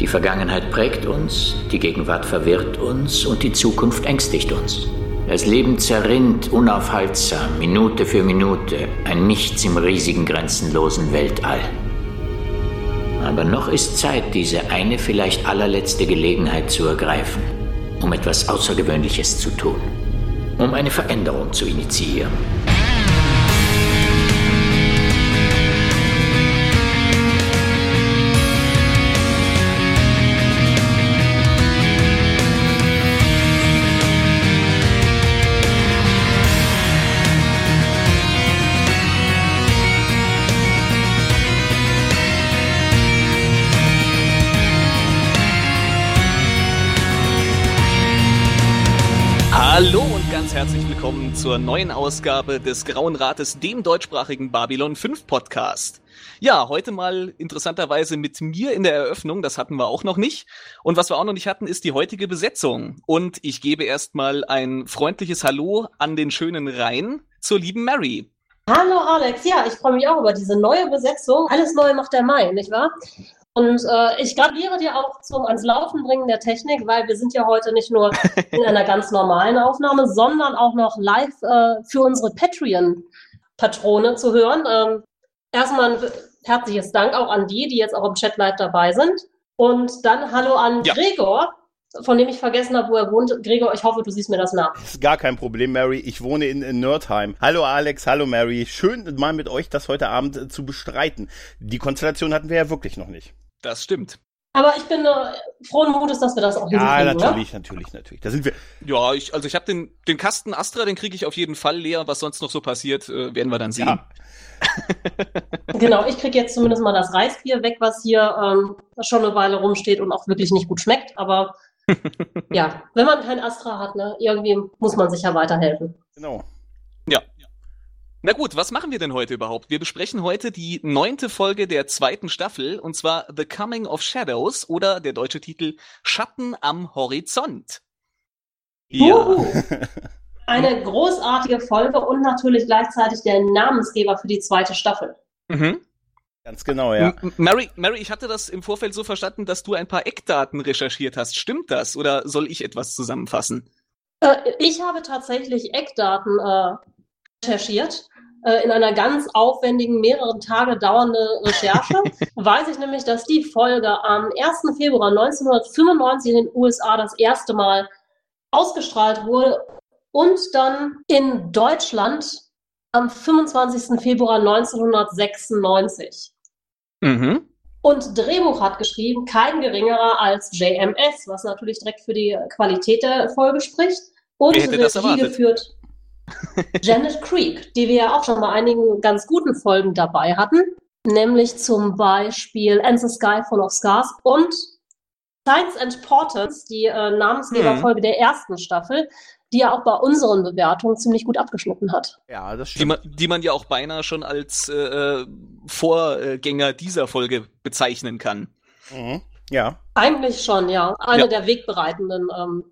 Die Vergangenheit prägt uns, die Gegenwart verwirrt uns und die Zukunft ängstigt uns. Das Leben zerrinnt unaufhaltsam, Minute für Minute, ein Nichts im riesigen, grenzenlosen Weltall. Aber noch ist Zeit, diese eine, vielleicht allerletzte Gelegenheit zu ergreifen, um etwas Außergewöhnliches zu tun, um eine Veränderung zu initiieren. Herzlich willkommen zur neuen Ausgabe des Grauen Rates, dem deutschsprachigen Babylon 5 Podcast. Ja, heute mal interessanterweise mit mir in der Eröffnung, das hatten wir auch noch nicht. Und was wir auch noch nicht hatten, ist die heutige Besetzung. Und ich gebe erstmal ein freundliches Hallo an den schönen Rhein zur lieben Mary. Hallo Alex, ja, ich freue mich auch über diese neue Besetzung. Alles Neue macht der Mai, nicht wahr? Und äh, ich gratuliere dir auch zum ans Laufen bringen der Technik, weil wir sind ja heute nicht nur in einer ganz normalen Aufnahme, sondern auch noch live äh, für unsere Patreon-Patrone zu hören. Ähm, erstmal ein herzliches Dank auch an die, die jetzt auch im Chat live dabei sind. Und dann Hallo an ja. Gregor, von dem ich vergessen habe, wo er wohnt. Gregor, ich hoffe, du siehst mir das nach. Ist gar kein Problem, Mary. Ich wohne in, in Nerdheim. Hallo Alex, hallo Mary. Schön mal mit euch das heute Abend äh, zu bestreiten. Die Konstellation hatten wir ja wirklich noch nicht. Das stimmt. Aber ich bin äh, frohen Mutes, dass wir das auch Ja, natürlich, ne? natürlich, natürlich. Da sind wir. Ja, ich, also ich habe den, den Kasten Astra, den kriege ich auf jeden Fall leer. Was sonst noch so passiert, äh, werden wir dann sehen. Ja. genau, ich kriege jetzt zumindest mal das Reisbier weg, was hier ähm, schon eine Weile rumsteht und auch wirklich nicht gut schmeckt. Aber ja, wenn man kein Astra hat, ne, irgendwie muss man sich ja weiterhelfen. Genau. Na gut, was machen wir denn heute überhaupt? Wir besprechen heute die neunte Folge der zweiten Staffel, und zwar The Coming of Shadows oder der deutsche Titel Schatten am Horizont. Ja. Eine großartige Folge und natürlich gleichzeitig der Namensgeber für die zweite Staffel. Mhm. Ganz genau, ja. Mary, Mary, ich hatte das im Vorfeld so verstanden, dass du ein paar Eckdaten recherchiert hast. Stimmt das oder soll ich etwas zusammenfassen? Äh, ich habe tatsächlich Eckdaten äh, recherchiert. Äh, in einer ganz aufwendigen, mehrere Tage dauernde Recherche weiß ich nämlich, dass die Folge am 1. Februar 1995 in den USA das erste Mal ausgestrahlt wurde und dann in Deutschland am 25. Februar 1996. Mhm. Und Drehbuch hat geschrieben kein geringerer als JMS, was natürlich direkt für die Qualität der Folge spricht. Und Regie geführt Janet Creek, die wir ja auch schon bei einigen ganz guten Folgen dabei hatten, nämlich zum Beispiel And the Sky Full of Scars und Science and Portents, die äh, Namensgeberfolge hm. der ersten Staffel, die ja auch bei unseren Bewertungen ziemlich gut abgeschnitten hat. Ja, das stimmt. Die man, die man ja auch beinahe schon als äh, Vorgänger dieser Folge bezeichnen kann. Mhm. Ja. Eigentlich schon, ja. Eine ja. der wegbereitenden ähm,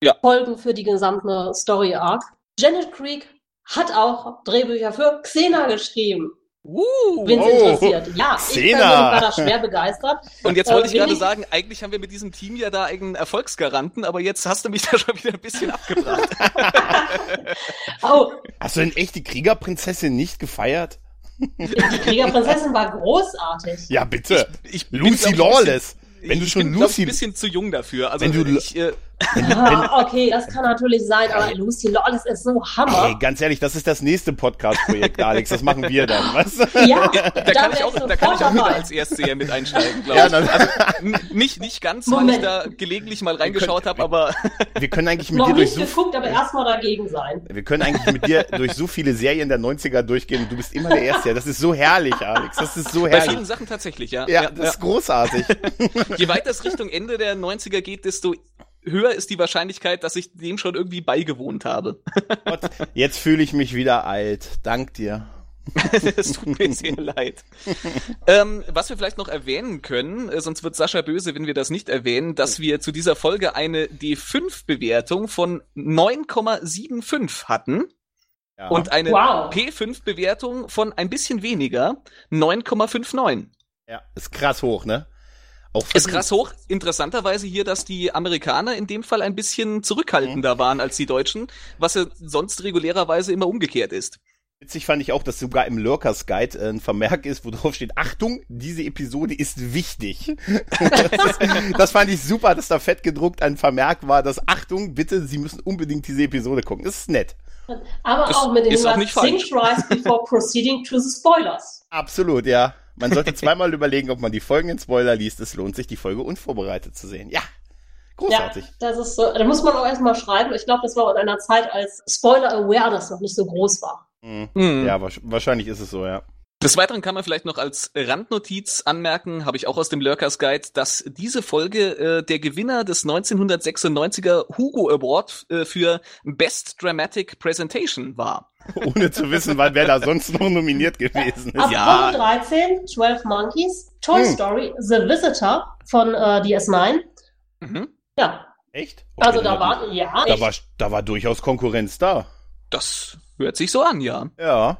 ja. Folgen für die gesamte Story Arc. Janet Creek hat auch Drehbücher für Xena geschrieben. Uh, Wen oh, interessiert? Ja, Xena. ich war da schwer begeistert. Und jetzt wollte äh, ich gerade sagen, eigentlich haben wir mit diesem Team ja da einen Erfolgsgaranten, aber jetzt hast du mich da schon wieder ein bisschen abgebracht. oh. Hast du denn echt die Kriegerprinzessin nicht gefeiert? Die Kriegerprinzessin war großartig. Ja, bitte. Ich, ich Lucy Lawless. Wenn du schon bin, Lucy. ein bisschen zu jung dafür. Also wenn du, ich, äh, ah, okay, das kann natürlich sein, aber Lucy Lawless ist so Hammer. Ey, ganz ehrlich, das ist das nächste Podcast-Projekt, Alex. Das machen wir dann, was? Ja, da, da kann ich auch, da kann ich auch als Erstseher mit einsteigen, glaube ja, ich. Also, nicht, nicht ganz, Moment. weil ich da gelegentlich mal reingeschaut habe, aber. Wir können eigentlich mit Noch dir durch so. geguckt, aber erstmal dagegen sein. Wir können eigentlich mit dir durch so viele Serien der 90er durchgehen und du bist immer der Erste. Das ist so herrlich, Alex. Das ist so herrlich. Bei vielen Sachen tatsächlich, ja. Ja, das ist großartig. Je weiter es Richtung Ende der 90er geht, desto höher ist die Wahrscheinlichkeit, dass ich dem schon irgendwie beigewohnt habe. Gott, jetzt fühle ich mich wieder alt. Dank dir. Es tut mir sehr leid. ähm, was wir vielleicht noch erwähnen können, äh, sonst wird Sascha böse, wenn wir das nicht erwähnen, dass wir zu dieser Folge eine D5-Bewertung von 9,75 hatten. Ja. Und eine wow. P5-Bewertung von ein bisschen weniger, 9,59. Ja, ist krass hoch, ne? Auch ist krass hoch. Interessanterweise hier, dass die Amerikaner in dem Fall ein bisschen zurückhaltender mhm. waren als die Deutschen, was ja sonst regulärerweise immer umgekehrt ist. Witzig fand ich auch, dass sogar im Lurkers Guide äh, ein Vermerk ist, wo drauf steht, Achtung, diese Episode ist wichtig. das, das, fand ich super, dass da fett gedruckt ein Vermerk war, dass Achtung, bitte, Sie müssen unbedingt diese Episode gucken. Das ist nett. Aber das auch mit dem Hinweis, think twice before proceeding to the spoilers. Absolut, ja. Man sollte zweimal überlegen, ob man die folgenden Spoiler liest. Es lohnt sich, die Folge unvorbereitet zu sehen. Ja, Großartig. Ja, das ist so. Da muss man auch erstmal schreiben. Ich glaube, das war in einer Zeit, als Spoiler Awareness noch nicht so groß war. Mhm. Ja, wahrscheinlich ist es so, ja. Des Weiteren kann man vielleicht noch als Randnotiz anmerken, habe ich auch aus dem Lurkers Guide, dass diese Folge äh, der Gewinner des 1996er Hugo Award äh, für Best Dramatic Presentation war. Ohne zu wissen, wann wer da sonst noch nominiert gewesen ist. Apollo ja. 13, 12 Monkeys, Toy hm. Story, The Visitor von äh, DS9. Mhm. Ja. Echt? Okay, also da war, ja. Da war, da war durchaus Konkurrenz da. Das Hört sich so an, ja. Ja.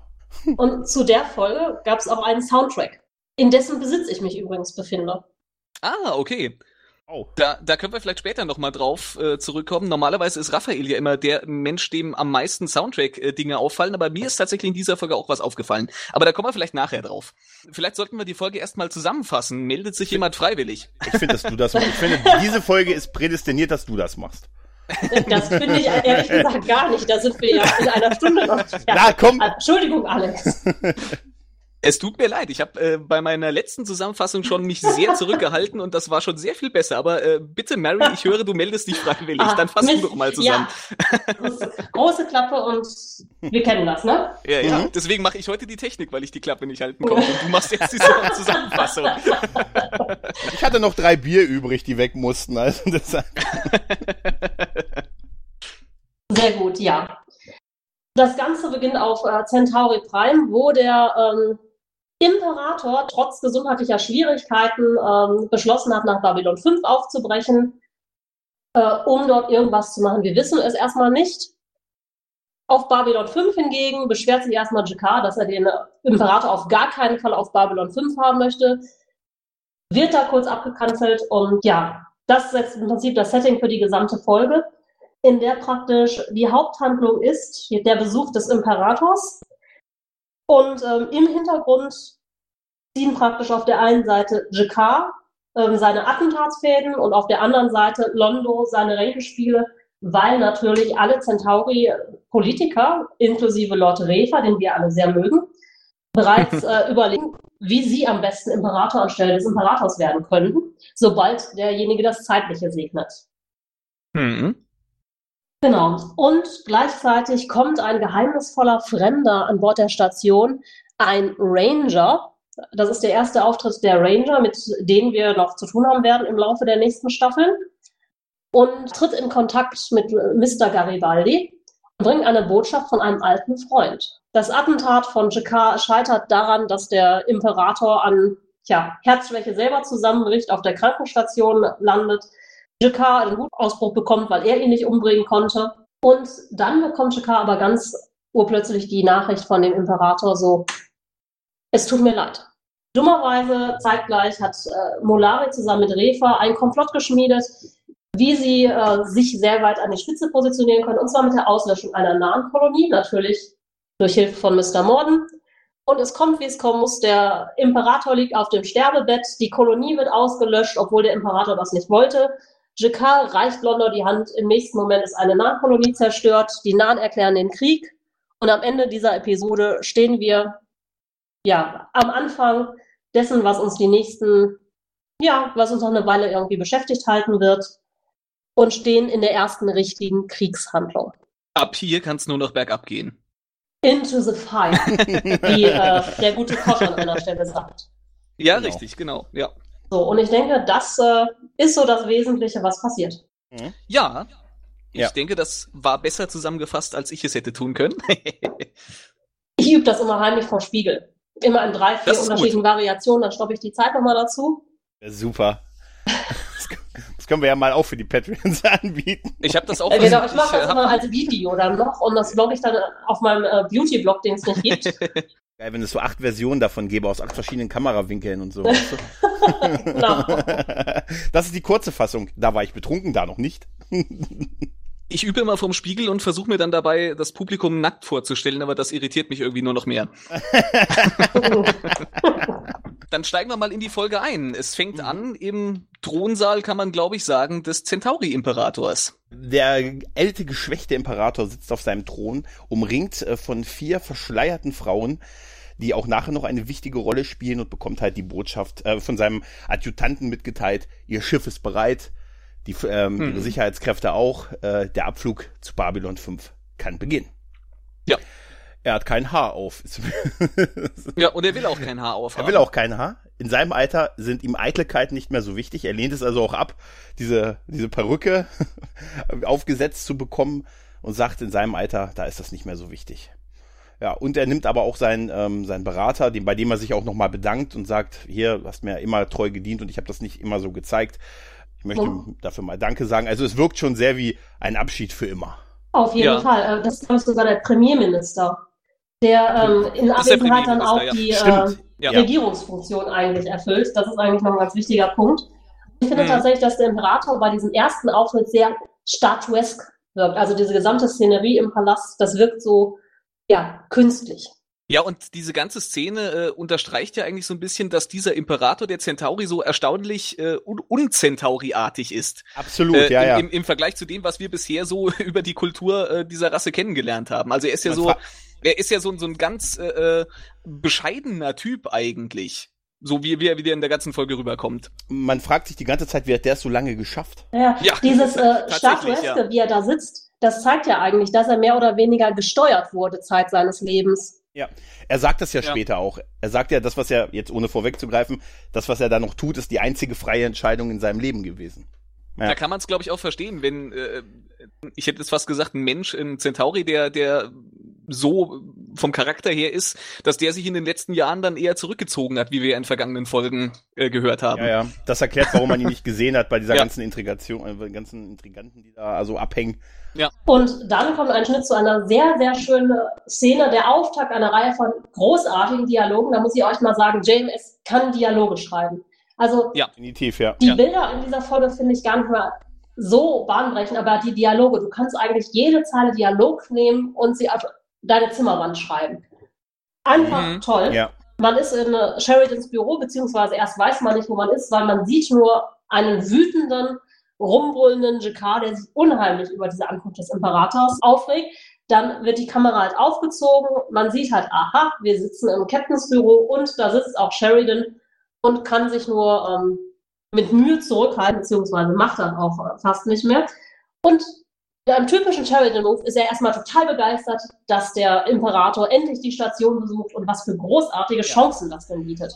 Und zu der Folge gab es auch einen Soundtrack, in dessen Besitz ich mich übrigens befinde. Ah, okay. Oh. Da, da können wir vielleicht später nochmal drauf äh, zurückkommen. Normalerweise ist Raphael ja immer der Mensch, dem am meisten Soundtrack-Dinge äh, auffallen, aber mir ist tatsächlich in dieser Folge auch was aufgefallen. Aber da kommen wir vielleicht nachher drauf. Vielleicht sollten wir die Folge erstmal zusammenfassen. Meldet sich jemand freiwillig? Ich finde, dass du das machst. Ich finde, diese Folge ist prädestiniert, dass du das machst. Das finde ich ehrlich gesagt gar nicht. Da sind wir ja in einer Stunde noch. Na, komm. Entschuldigung, Alex. Es tut mir leid, ich habe äh, bei meiner letzten Zusammenfassung schon mich sehr zurückgehalten und das war schon sehr viel besser. Aber äh, bitte, Mary, ich höre, du meldest dich freiwillig. Ah, Dann fassen wir doch mal zusammen. Ja. Große Klappe und wir kennen das, ne? Ja, ja. Mhm. Deswegen mache ich heute die Technik, weil ich die Klappe nicht halten konnte. Und du machst jetzt die Zusammenfassung. Ich hatte noch drei Bier übrig, die weg mussten. Also deshalb. Sehr gut, ja. Das Ganze beginnt auf äh, Centauri Prime, wo der ähm, Imperator trotz gesundheitlicher Schwierigkeiten ähm, beschlossen hat, nach Babylon 5 aufzubrechen, äh, um dort irgendwas zu machen. Wir wissen es erstmal nicht. Auf Babylon 5 hingegen beschwert sich erstmal Jakar, dass er den Imperator auf gar keinen Fall auf Babylon 5 haben möchte. Wird da kurz abgekanzelt und ja, das setzt im Prinzip das Setting für die gesamte Folge, in der praktisch die Haupthandlung ist der Besuch des Imperators und ähm, im Hintergrund ziehen praktisch auf der einen Seite Jakar ähm, seine Attentatsfäden und auf der anderen Seite Londo seine Ränkespiele, weil natürlich alle Centauri-Politiker, inklusive Lord Refa, den wir alle sehr mögen, bereits äh, überlegen, wie sie am besten Imperator anstelle des Imperators werden könnten, sobald derjenige das Zeitliche segnet. Mhm. Genau. Und gleichzeitig kommt ein geheimnisvoller Fremder an Bord der Station, ein Ranger. Das ist der erste Auftritt der Ranger, mit denen wir noch zu tun haben werden im Laufe der nächsten Staffeln. Und tritt in Kontakt mit Mr. Garibaldi und bringt eine Botschaft von einem alten Freund. Das Attentat von Jakar scheitert daran, dass der Imperator an tja, Herzschwäche selber zusammenbricht, auf der Krankenstation landet Jakar einen Wutausbruch bekommt, weil er ihn nicht umbringen konnte. Und dann bekommt Jakar aber ganz urplötzlich die Nachricht von dem Imperator so, es tut mir leid. Dummerweise zeitgleich hat äh, Molari zusammen mit Refa einen Komplott geschmiedet, wie sie äh, sich sehr weit an die Spitze positionieren können, und zwar mit der Auslöschung einer nahen Kolonie, natürlich durch Hilfe von Mr. Morden. Und es kommt, wie es kommen muss. Der Imperator liegt auf dem Sterbebett, die Kolonie wird ausgelöscht, obwohl der Imperator das nicht wollte. Jakar reicht London die Hand, im nächsten Moment ist eine Nahenkolonie zerstört, die Nahen erklären den Krieg und am Ende dieser Episode stehen wir ja am Anfang dessen, was uns die nächsten, ja, was uns noch eine Weile irgendwie beschäftigt halten wird und stehen in der ersten richtigen Kriegshandlung. Ab hier kann es nur noch bergab gehen. Into the fire, wie äh, der gute Koch an einer Stelle sagt. Ja, genau. richtig, genau, ja. So, und ich denke, das äh, ist so das Wesentliche, was passiert. Mhm. Ja, ich ja. denke, das war besser zusammengefasst, als ich es hätte tun können. ich übe das immer heimlich vom Spiegel. Immer in drei, vier unterschiedlichen gut. Variationen, dann stoppe ich die Zeit nochmal dazu. Ja, super. Das können wir ja mal auch für die Patreons anbieten. Ich habe das auch. Äh, genau, ich mache das immer als Video dann noch und das blogge ich dann auf meinem äh, Beauty-Blog, den es nicht gibt. Geil, wenn es so acht Versionen davon gäbe, aus acht verschiedenen Kamerawinkeln und so. Weißt du? genau. Das ist die kurze Fassung. Da war ich betrunken, da noch nicht. Ich übe immer vorm Spiegel und versuche mir dann dabei das Publikum nackt vorzustellen, aber das irritiert mich irgendwie nur noch mehr. Dann steigen wir mal in die Folge ein. Es fängt an im Thronsaal, kann man glaube ich sagen, des Centauri-Imperators. Der ältere, geschwächte Imperator sitzt auf seinem Thron, umringt äh, von vier verschleierten Frauen, die auch nachher noch eine wichtige Rolle spielen und bekommt halt die Botschaft äh, von seinem Adjutanten mitgeteilt, ihr Schiff ist bereit, die, ähm, Hm. ihre Sicherheitskräfte auch, äh, der Abflug zu Babylon 5 kann beginnen. Ja. Er hat kein Haar auf. Ja, und er will auch kein Haar aufhaben. Er will auch kein Haar. In seinem Alter sind ihm Eitelkeiten nicht mehr so wichtig. Er lehnt es also auch ab, diese, diese Perücke aufgesetzt zu bekommen und sagt, in seinem Alter, da ist das nicht mehr so wichtig. Ja, und er nimmt aber auch seinen, ähm, seinen Berater, den, bei dem er sich auch nochmal bedankt und sagt, hier, du hast mir immer treu gedient und ich habe das nicht immer so gezeigt. Ich möchte ihm dafür mal Danke sagen. Also es wirkt schon sehr wie ein Abschied für immer. Auf jeden Ja. Fall. Äh, Das ist, glaube ich, sogar der Premierminister, der ähm, in Abwesenheit dann auch Premierminister, die äh, Ja. Regierungsfunktion eigentlich erfüllt. Das ist eigentlich noch ein ganz wichtiger Punkt. Ich finde Mhm. tatsächlich, dass der Imperator bei diesem ersten Auftritt sehr statuesk wirkt. Also diese gesamte Szenerie im Palast, das wirkt so, ja, künstlich. Ja, und diese ganze Szene äh, unterstreicht ja eigentlich so ein bisschen, dass dieser Imperator der Centauri so erstaunlich äh, un unzentauri-artig ist. Absolut, Äh, ja, im, ja. Im, Im Vergleich zu dem, was wir bisher so über die Kultur äh, dieser Rasse kennengelernt haben. Also er ist ja Man so, er ist ja so, ein- so ein ganz äh, äh, bescheidener Typ eigentlich. So wie, wie er wieder in der ganzen Folge rüberkommt. Man fragt sich die ganze Zeit, wie hat der es so lange geschafft? Ja, Ja, dieses äh, Statueske, ja. wie er da sitzt, das zeigt ja eigentlich, dass er mehr oder weniger gesteuert wurde Zeit seines Lebens. Ja, er sagt das ja, Ja. später auch. Er sagt ja, das, was er jetzt ohne vorwegzugreifen, das, was er da noch tut, ist die einzige freie Entscheidung in seinem Leben gewesen. Ja. Da kann man es, glaube ich, auch verstehen, wenn, äh, ich hätte jetzt fast gesagt, ein Mensch, ein Centauri, der, der so vom Charakter her ist, dass der sich in den letzten Jahren dann eher zurückgezogen hat, wie wir in vergangenen Folgen äh, gehört haben. Ja, ja. Das erklärt, warum man ihn nicht gesehen hat bei dieser Ja. ganzen Intrigation, äh, ganzen Intriganten, die da also abhängen. Und dann kommt ein Schnitt zu einer sehr, sehr schönen Szene, der Auftakt einer Reihe von großartigen Dialogen. Da muss ich euch mal sagen, JMS kann Dialoge schreiben. Also Definitiv, ja. die Ja. Bilder in dieser Folge finde ich gar nicht mehr so bahnbrechend, aber die Dialoge, du kannst eigentlich jede Zeile Dialog nehmen und sie auf deine Zimmerwand schreiben. Einfach Mhm. toll. Ja. Man ist in äh, Sheridans Büro, beziehungsweise erst weiß man nicht, wo man ist, weil man sieht nur einen wütenden, rumbrüllenden Jakar, der sich unheimlich über diese Ankunft des Imperators aufregt. Dann wird die Kamera halt aufgezogen, man sieht halt, aha, wir sitzen im Captains Büro und da sitzt auch Sheridan und kann sich nur ähm, mit Mühe zurückhalten, beziehungsweise macht dann auch äh, fast nicht mehr. Und im typischen Sheridan-Move ist er erstmal total begeistert, dass der Imperator endlich die Station besucht und was für großartige Chancen das denn bietet.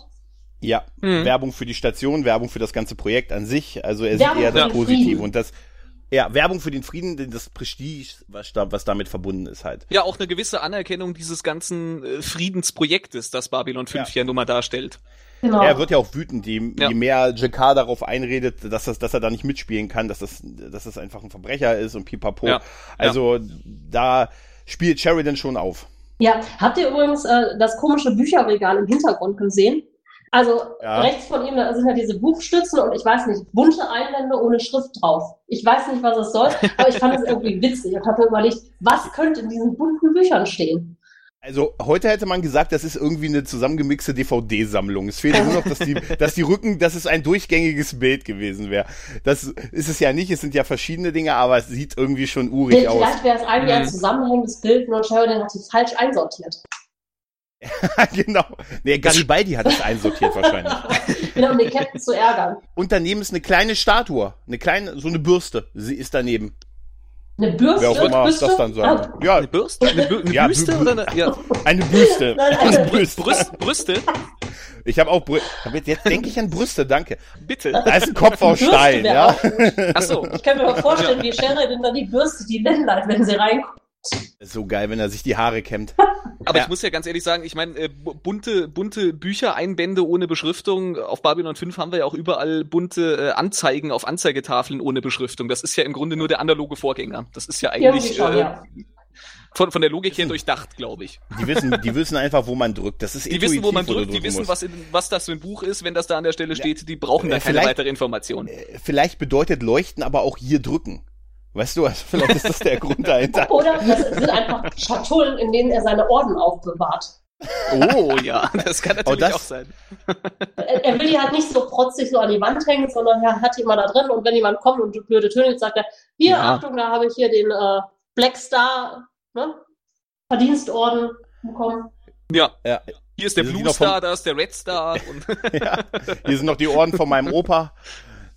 Ja, Mhm. Werbung für die Station, Werbung für das ganze Projekt an sich. Also er Werbung sieht eher für das Positive Frieden. und das, ja, Werbung für den Frieden, denn das Prestige, was, da, was damit verbunden ist halt. Ja, auch eine gewisse Anerkennung dieses ganzen äh, Friedensprojektes, das Babylon 5 ja, nun mal darstellt. Genau. Er wird ja auch wütend, je, Ja. je mehr Jakar darauf einredet, dass, das, dass er da nicht mitspielen kann, dass das, dass das einfach ein Verbrecher ist und pipapo. Ja. Also da spielt Sheridan schon auf. Ja, habt ihr übrigens äh, das komische Bücherregal im Hintergrund gesehen? Also Ja. rechts von ihm da sind ja diese Buchstützen und ich weiß nicht, bunte Einwände ohne Schrift drauf. Ich weiß nicht, was es soll, aber ich fand es irgendwie witzig und habe mir überlegt, was könnte in diesen bunten Büchern stehen? Also heute hätte man gesagt, das ist irgendwie eine zusammengemixte DVD-Sammlung. Es fehlt nur noch, dass die, dass die Rücken, dass es ein durchgängiges Bild gewesen wäre. Das ist es ja nicht. Es sind ja verschiedene Dinge, aber es sieht irgendwie schon urig aus. Vielleicht wäre es eigentlich ein Mhm. zusammenhängendes Bild, nur Sheridan hat sie falsch einsortiert. genau. Nee, Garibaldi hat es einsortiert wahrscheinlich. Wieder um den Captain zu ärgern. Und daneben ist eine kleine Statue, eine kleine, so eine Bürste. Sie ist daneben. Eine Bürste? Wer auch immer Bürste? das dann sagen. Ah, Ja, Eine Bürste? Eine, Bü eine Ja, Büste Bü- oder eine, ja, eine Büste. Nein, Eine eine Büste. Brüst, Brüste? Ich habe auch Brü Jetzt denke ich an Brüste, danke. Bitte. Da ist ein Kopf aus Bürste Stein, ja. Ach so. Ich kann mir mal vorstellen, wie Sheridan dann die Bürste, die Ländlein, wenn sie reinkommt. So geil, wenn er sich die Haare kämmt. Aber Ja. ich muss ja ganz ehrlich sagen, ich meine, äh, bu- bunte, bunte Bücher, Einbände ohne Beschriftung. Auf Babylon 5 haben wir ja auch überall bunte äh, Anzeigen auf Anzeigetafeln ohne Beschriftung. Das ist ja im Grunde nur der analoge Vorgänger. Das ist ja eigentlich schon, äh, ja. von, von der Logik her durchdacht, glaube ich. Die wissen, die wissen einfach, wo man drückt. Das ist Die wissen, wo man wo drückt, die wissen, musst. was, in, was das für ein Buch ist, wenn das da an der Stelle steht. Die brauchen da Äh, keine vielleicht- weitere Information. Äh, Vielleicht bedeutet leuchten aber auch hier drücken. Weißt du, also vielleicht ist das der Grund dahinter. Oder das sind einfach Schatullen, in denen er seine Orden aufbewahrt. Oh ja, das kann natürlich das- auch sein. Er, er will die halt nicht so protzig so an die Wand hängen, sondern er hat die immer da drin und wenn jemand kommt und blöde Töne sagt er, hier, Ja. Achtung, da habe ich hier den äh, Black Star ne? Verdienstorden bekommen. Ja. Ja. Hier ist der sind Blue noch vom- Star, da ist der Red Star. Und ja. Hier sind noch die Orden von meinem Opa.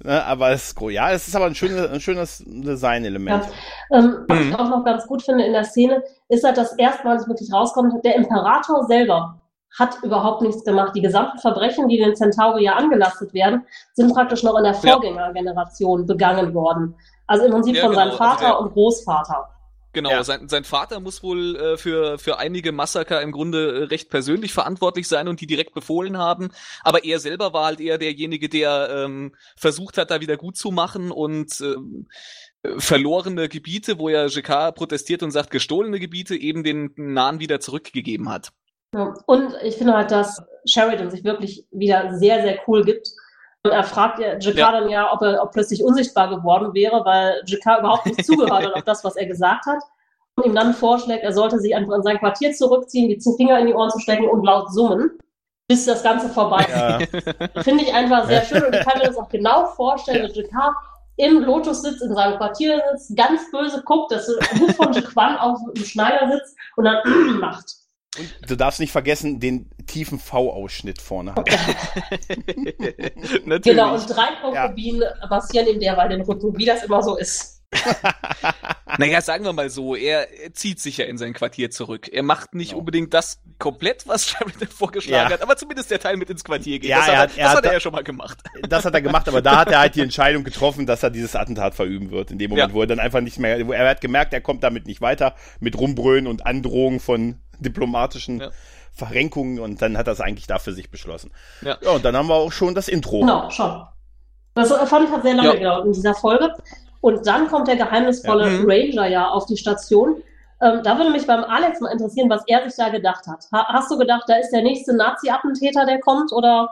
Ne, aber es, ja, es ist aber ein schönes, ein schönes Designelement. Ähm, was Mhm. ich auch noch ganz gut finde in der Szene, ist halt das erste Mal, dass es wirklich rauskommt, der Imperator selber hat überhaupt nichts gemacht. Die gesamten Verbrechen, die den Centauri ja angelastet werden, sind praktisch noch in der Ja. Vorgängergeneration begangen worden. Also im Prinzip Ja, von genau. seinem Vater Also und Großvater. Genau, Ja. sein, sein Vater muss wohl äh, für, für einige Massaker im Grunde äh, recht persönlich verantwortlich sein und die direkt befohlen haben. Aber er selber war halt eher derjenige, der ähm, versucht hat, da wieder gut zu machen und ähm, äh, verlorene Gebiete, wo ja Jacquard protestiert und sagt, gestohlene Gebiete eben den Nahen wieder zurückgegeben hat. Ja. Und ich finde halt, dass Sheridan sich wirklich wieder sehr, sehr cool gibt. Und er fragt ja Jakar Ja. dann ja, ob er ob plötzlich unsichtbar geworden wäre, weil Jakar überhaupt nicht zugehört hat auf das, was er gesagt hat. Und ihm dann vorschlägt, er sollte sich einfach in sein Quartier zurückziehen, die Finger in die Ohren zu stecken und laut summen, bis das Ganze vorbei ist. Ja. Finde ich einfach sehr schön und ich kann mir das auch genau vorstellen, dass Jakar im Lotus sitzt, in seinem Quartier sitzt, ganz böse guckt, dass Hut von Jaquan auf dem Schneider sitzt und dann macht. Und du darfst nicht vergessen, den tiefen V-Ausschnitt vorne hat. Natürlich. Genau, und drei Konkubinen massieren ihm derweil den Rücken, wie das immer so ist. Naja, sagen wir mal so, er, er zieht sich ja in sein Quartier zurück. Er macht nicht Genau. unbedingt das komplett, was Sheridan vorgeschlagen Ja. hat, aber zumindest der Teil mit ins Quartier geht. Ja, das hat er hat- er das hat hat er ja schon mal gemacht. Das hat er gemacht, aber da hat er halt die Entscheidung getroffen, dass er dieses Attentat verüben wird. In dem Moment, Ja. wo er dann einfach nicht mehr, wo er hat gemerkt, er kommt damit nicht weiter, mit Rumbrüllen und Androhungen von diplomatischen Ja. Verrenkungen und dann hat er es eigentlich da für sich beschlossen. Ja. ja, und dann haben wir auch schon das Intro. Genau, schon. Das fand ich hat sehr lange Ja. gedauert in dieser Folge. Und dann kommt der geheimnisvolle Ja. Mhm. Ranger ja auf die Station. Ähm, da würde mich beim Alex mal interessieren, was er sich da gedacht hat. Ha hast du gedacht, da ist der nächste Nazi-Attentäter, der kommt? Oder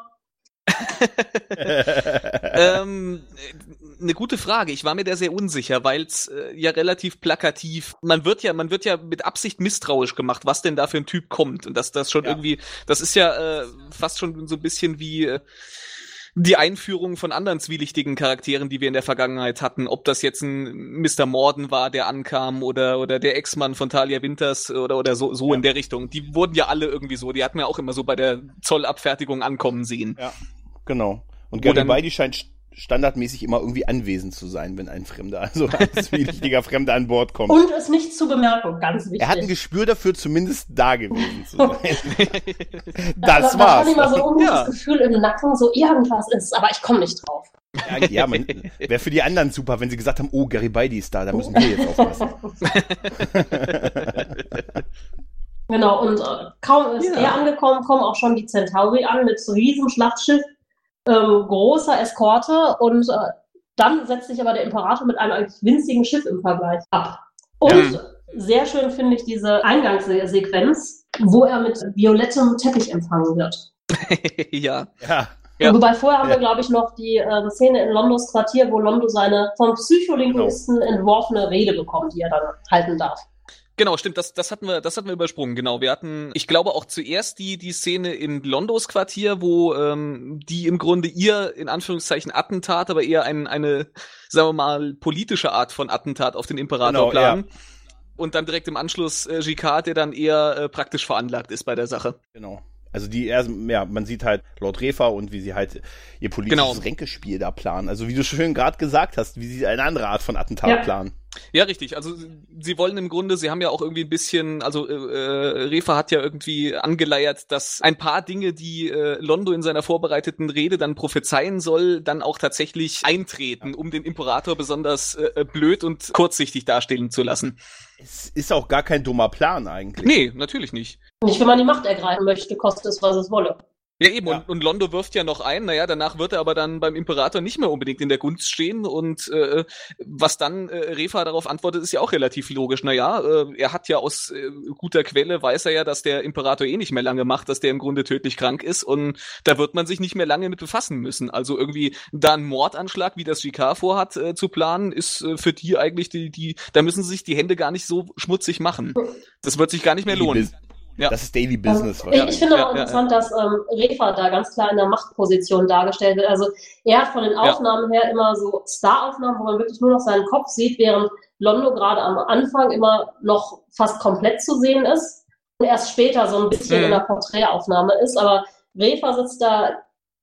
ähm, äh, eine gute Frage. Ich war mir da sehr unsicher, weil es äh, ja relativ plakativ. Man wird ja, man wird ja mit Absicht misstrauisch gemacht, was denn da für ein Typ kommt und dass das schon Ja. irgendwie, das ist ja äh, fast schon so ein bisschen wie äh, die Einführung von anderen zwielichtigen Charakteren, die wir in der Vergangenheit hatten. Ob das jetzt ein Mr. Morden war, der ankam oder oder der Ex-Mann von Talia Winters oder oder so so Ja. in der Richtung. Die wurden ja alle irgendwie so. Die hatten wir auch immer so bei der Zollabfertigung ankommen sehen. Ja, genau. Und dann- Garibaldi scheint standardmäßig immer irgendwie anwesend zu sein, wenn ein Fremder, also ein zwielichtiger Fremder an Bord kommt. und es nicht zu bemerken, ganz wichtig. er hat ein Gespür dafür, zumindest da gewesen zu sein. Da- das da, war's. Da kann immer so ein ungutes Ja. Gefühl im Nacken, so irgendwas ist, aber ich komme nicht drauf. Ja, ja man, wäre für die anderen super, wenn sie gesagt haben, oh, Garibaldi ist da, da müssen wir jetzt aufpassen. Genau, und äh, kaum ist Ja. er angekommen, kommen auch schon die Centauri an mit so riesem Schlachtschiff, ähm, großer Eskorte und äh, dann setzt sich aber der Imperator mit einem eigentlich winzigen Schiff im Vergleich ab. Und Ja. sehr schön finde ich diese Eingangssequenz, wo er mit violettem Teppich empfangen wird. ja. Ja, Ja. Wobei vorher haben Ja. wir, glaube ich, noch die ähm, Szene in Londos Quartier, wo Londo seine vom Psycholinguisten Genau. entworfene Rede bekommt, die er dann halten darf. Genau, stimmt, das, das hatten wir, das hatten wir übersprungen, genau. Wir hatten, ich glaube auch zuerst die, die Szene in Londos Quartier, wo ähm, die im Grunde ihr, in Anführungszeichen, Attentat, aber eher ein, eine, sagen wir mal, politische Art von Attentat auf den Imperator Genau, planen. Und dann direkt im Anschluss äh, Gicard, der dann eher äh, praktisch veranlagt ist bei der Sache. genau. Also die erst, ja, man sieht halt Lord Refa und wie sie halt ihr politisches Genau. Ränkespiel da planen. Also wie du schön gerade gesagt hast, wie sie eine andere Art von Attentat Ja. planen. Ja, richtig. Also sie wollen im Grunde, sie haben ja auch irgendwie ein bisschen, also äh, äh, Refa hat ja irgendwie angeleiert, dass ein paar Dinge, die äh, Londo in seiner vorbereiteten Rede dann prophezeien soll, dann auch tatsächlich eintreten, um den Imperator besonders äh, blöd und kurzsichtig dastehen zu lassen. Es ist auch gar kein dummer Plan eigentlich. Nee, natürlich nicht. Nicht, wenn man die Macht ergreifen möchte, kostet es, was es wolle. Ja, eben, ja. Und, und Londo wirft ja noch ein, naja, danach wird er aber dann beim Imperator nicht mehr unbedingt in der Gunst stehen und äh, was dann äh, Refa darauf antwortet, ist ja auch relativ logisch. Naja, äh, er hat ja aus äh, guter Quelle, weiß er ja, dass der Imperator eh nicht mehr lange macht, dass der im Grunde tödlich krank ist und da wird man sich nicht mehr lange mit befassen müssen. Also irgendwie da ein Mordanschlag, wie das Vikar vorhat, äh, zu planen, ist äh, für die eigentlich die, die, da müssen sie sich die Hände gar nicht so schmutzig machen. Das wird sich gar nicht mehr lohnen. Ja. Das ist Daily Business. Ähm, ich, ich finde auch interessant, dass ähm, Refa da ganz klar in der Machtposition dargestellt wird. Also er hat von den Aufnahmen her immer so Star-Aufnahmen, wo man wirklich nur noch seinen Kopf sieht, während Londo gerade am Anfang immer noch fast komplett zu sehen ist und erst später so ein bisschen mhm. in der Porträtaufnahme ist. Aber Refa sitzt da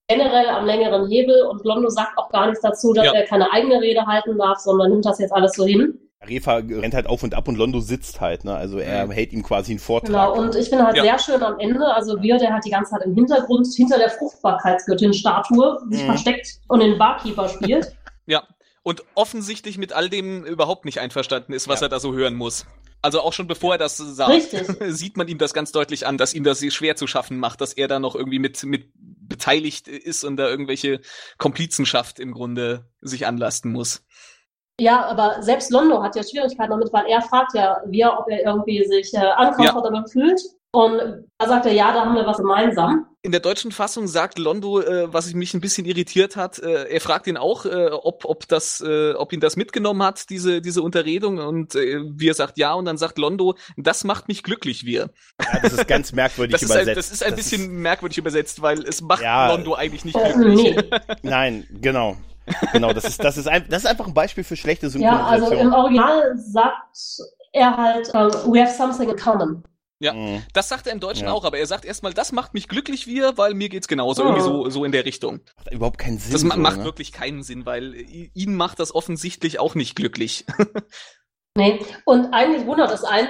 generell am längeren Hebel und Londo sagt auch gar nichts dazu, dass er keine eigene Rede halten darf, sondern nimmt das jetzt alles so hin. Refa rennt halt auf und ab und Londo sitzt halt, ne? Also er hält ihm quasi einen Vortrag. Genau, und ich finde halt ja. sehr schön am Ende, also wir, der halt die ganze Zeit im Hintergrund hinter der Fruchtbarkeitsgöttin-Statue sich mhm. versteckt und den Barkeeper spielt. Ja, und offensichtlich mit all dem überhaupt nicht einverstanden ist, was ja. er da so hören muss. Also auch schon bevor er das sagt, sieht man ihm das ganz deutlich an, dass ihm das schwer zu schaffen macht, dass er da noch irgendwie mit, mit beteiligt ist und da irgendwelche Komplizenschaft im Grunde sich anlasten muss. Ja, aber selbst Londo hat ja Schwierigkeiten damit, weil er fragt ja wir, ob er irgendwie sich äh, uncomfortable ja. fühlt. Und da sagt er, ja, da haben wir was gemeinsam. In der deutschen Fassung sagt Londo, äh, was mich ein bisschen irritiert hat, äh, er fragt ihn auch, äh, ob, ob, das, äh, ob ihn das mitgenommen hat, diese, diese Unterredung. Und äh, wie er sagt ja, und dann sagt Londo, das macht mich glücklich, wir. Ja, das ist ganz merkwürdig das übersetzt. Ist ein, das ist ein das bisschen ist... merkwürdig übersetzt, weil es macht ja, Londo eigentlich nicht glücklich. Nee. Nein, genau. Genau, das ist, das ist, ein, das ist einfach ein Beispiel für schlechte Synchronisation. Ja, also im Original sagt er halt, uh, we have something in common. Ja, mhm. das sagt er im Deutschen ja. auch, aber er sagt erstmal, das macht mich glücklich wir, weil mir geht's genauso, oh. irgendwie so, so in der Richtung. Macht überhaupt keinen Sinn. Das so, macht ne? wirklich keinen Sinn, weil ihn macht das offensichtlich auch nicht glücklich. nee, und eigentlich wundert es einen,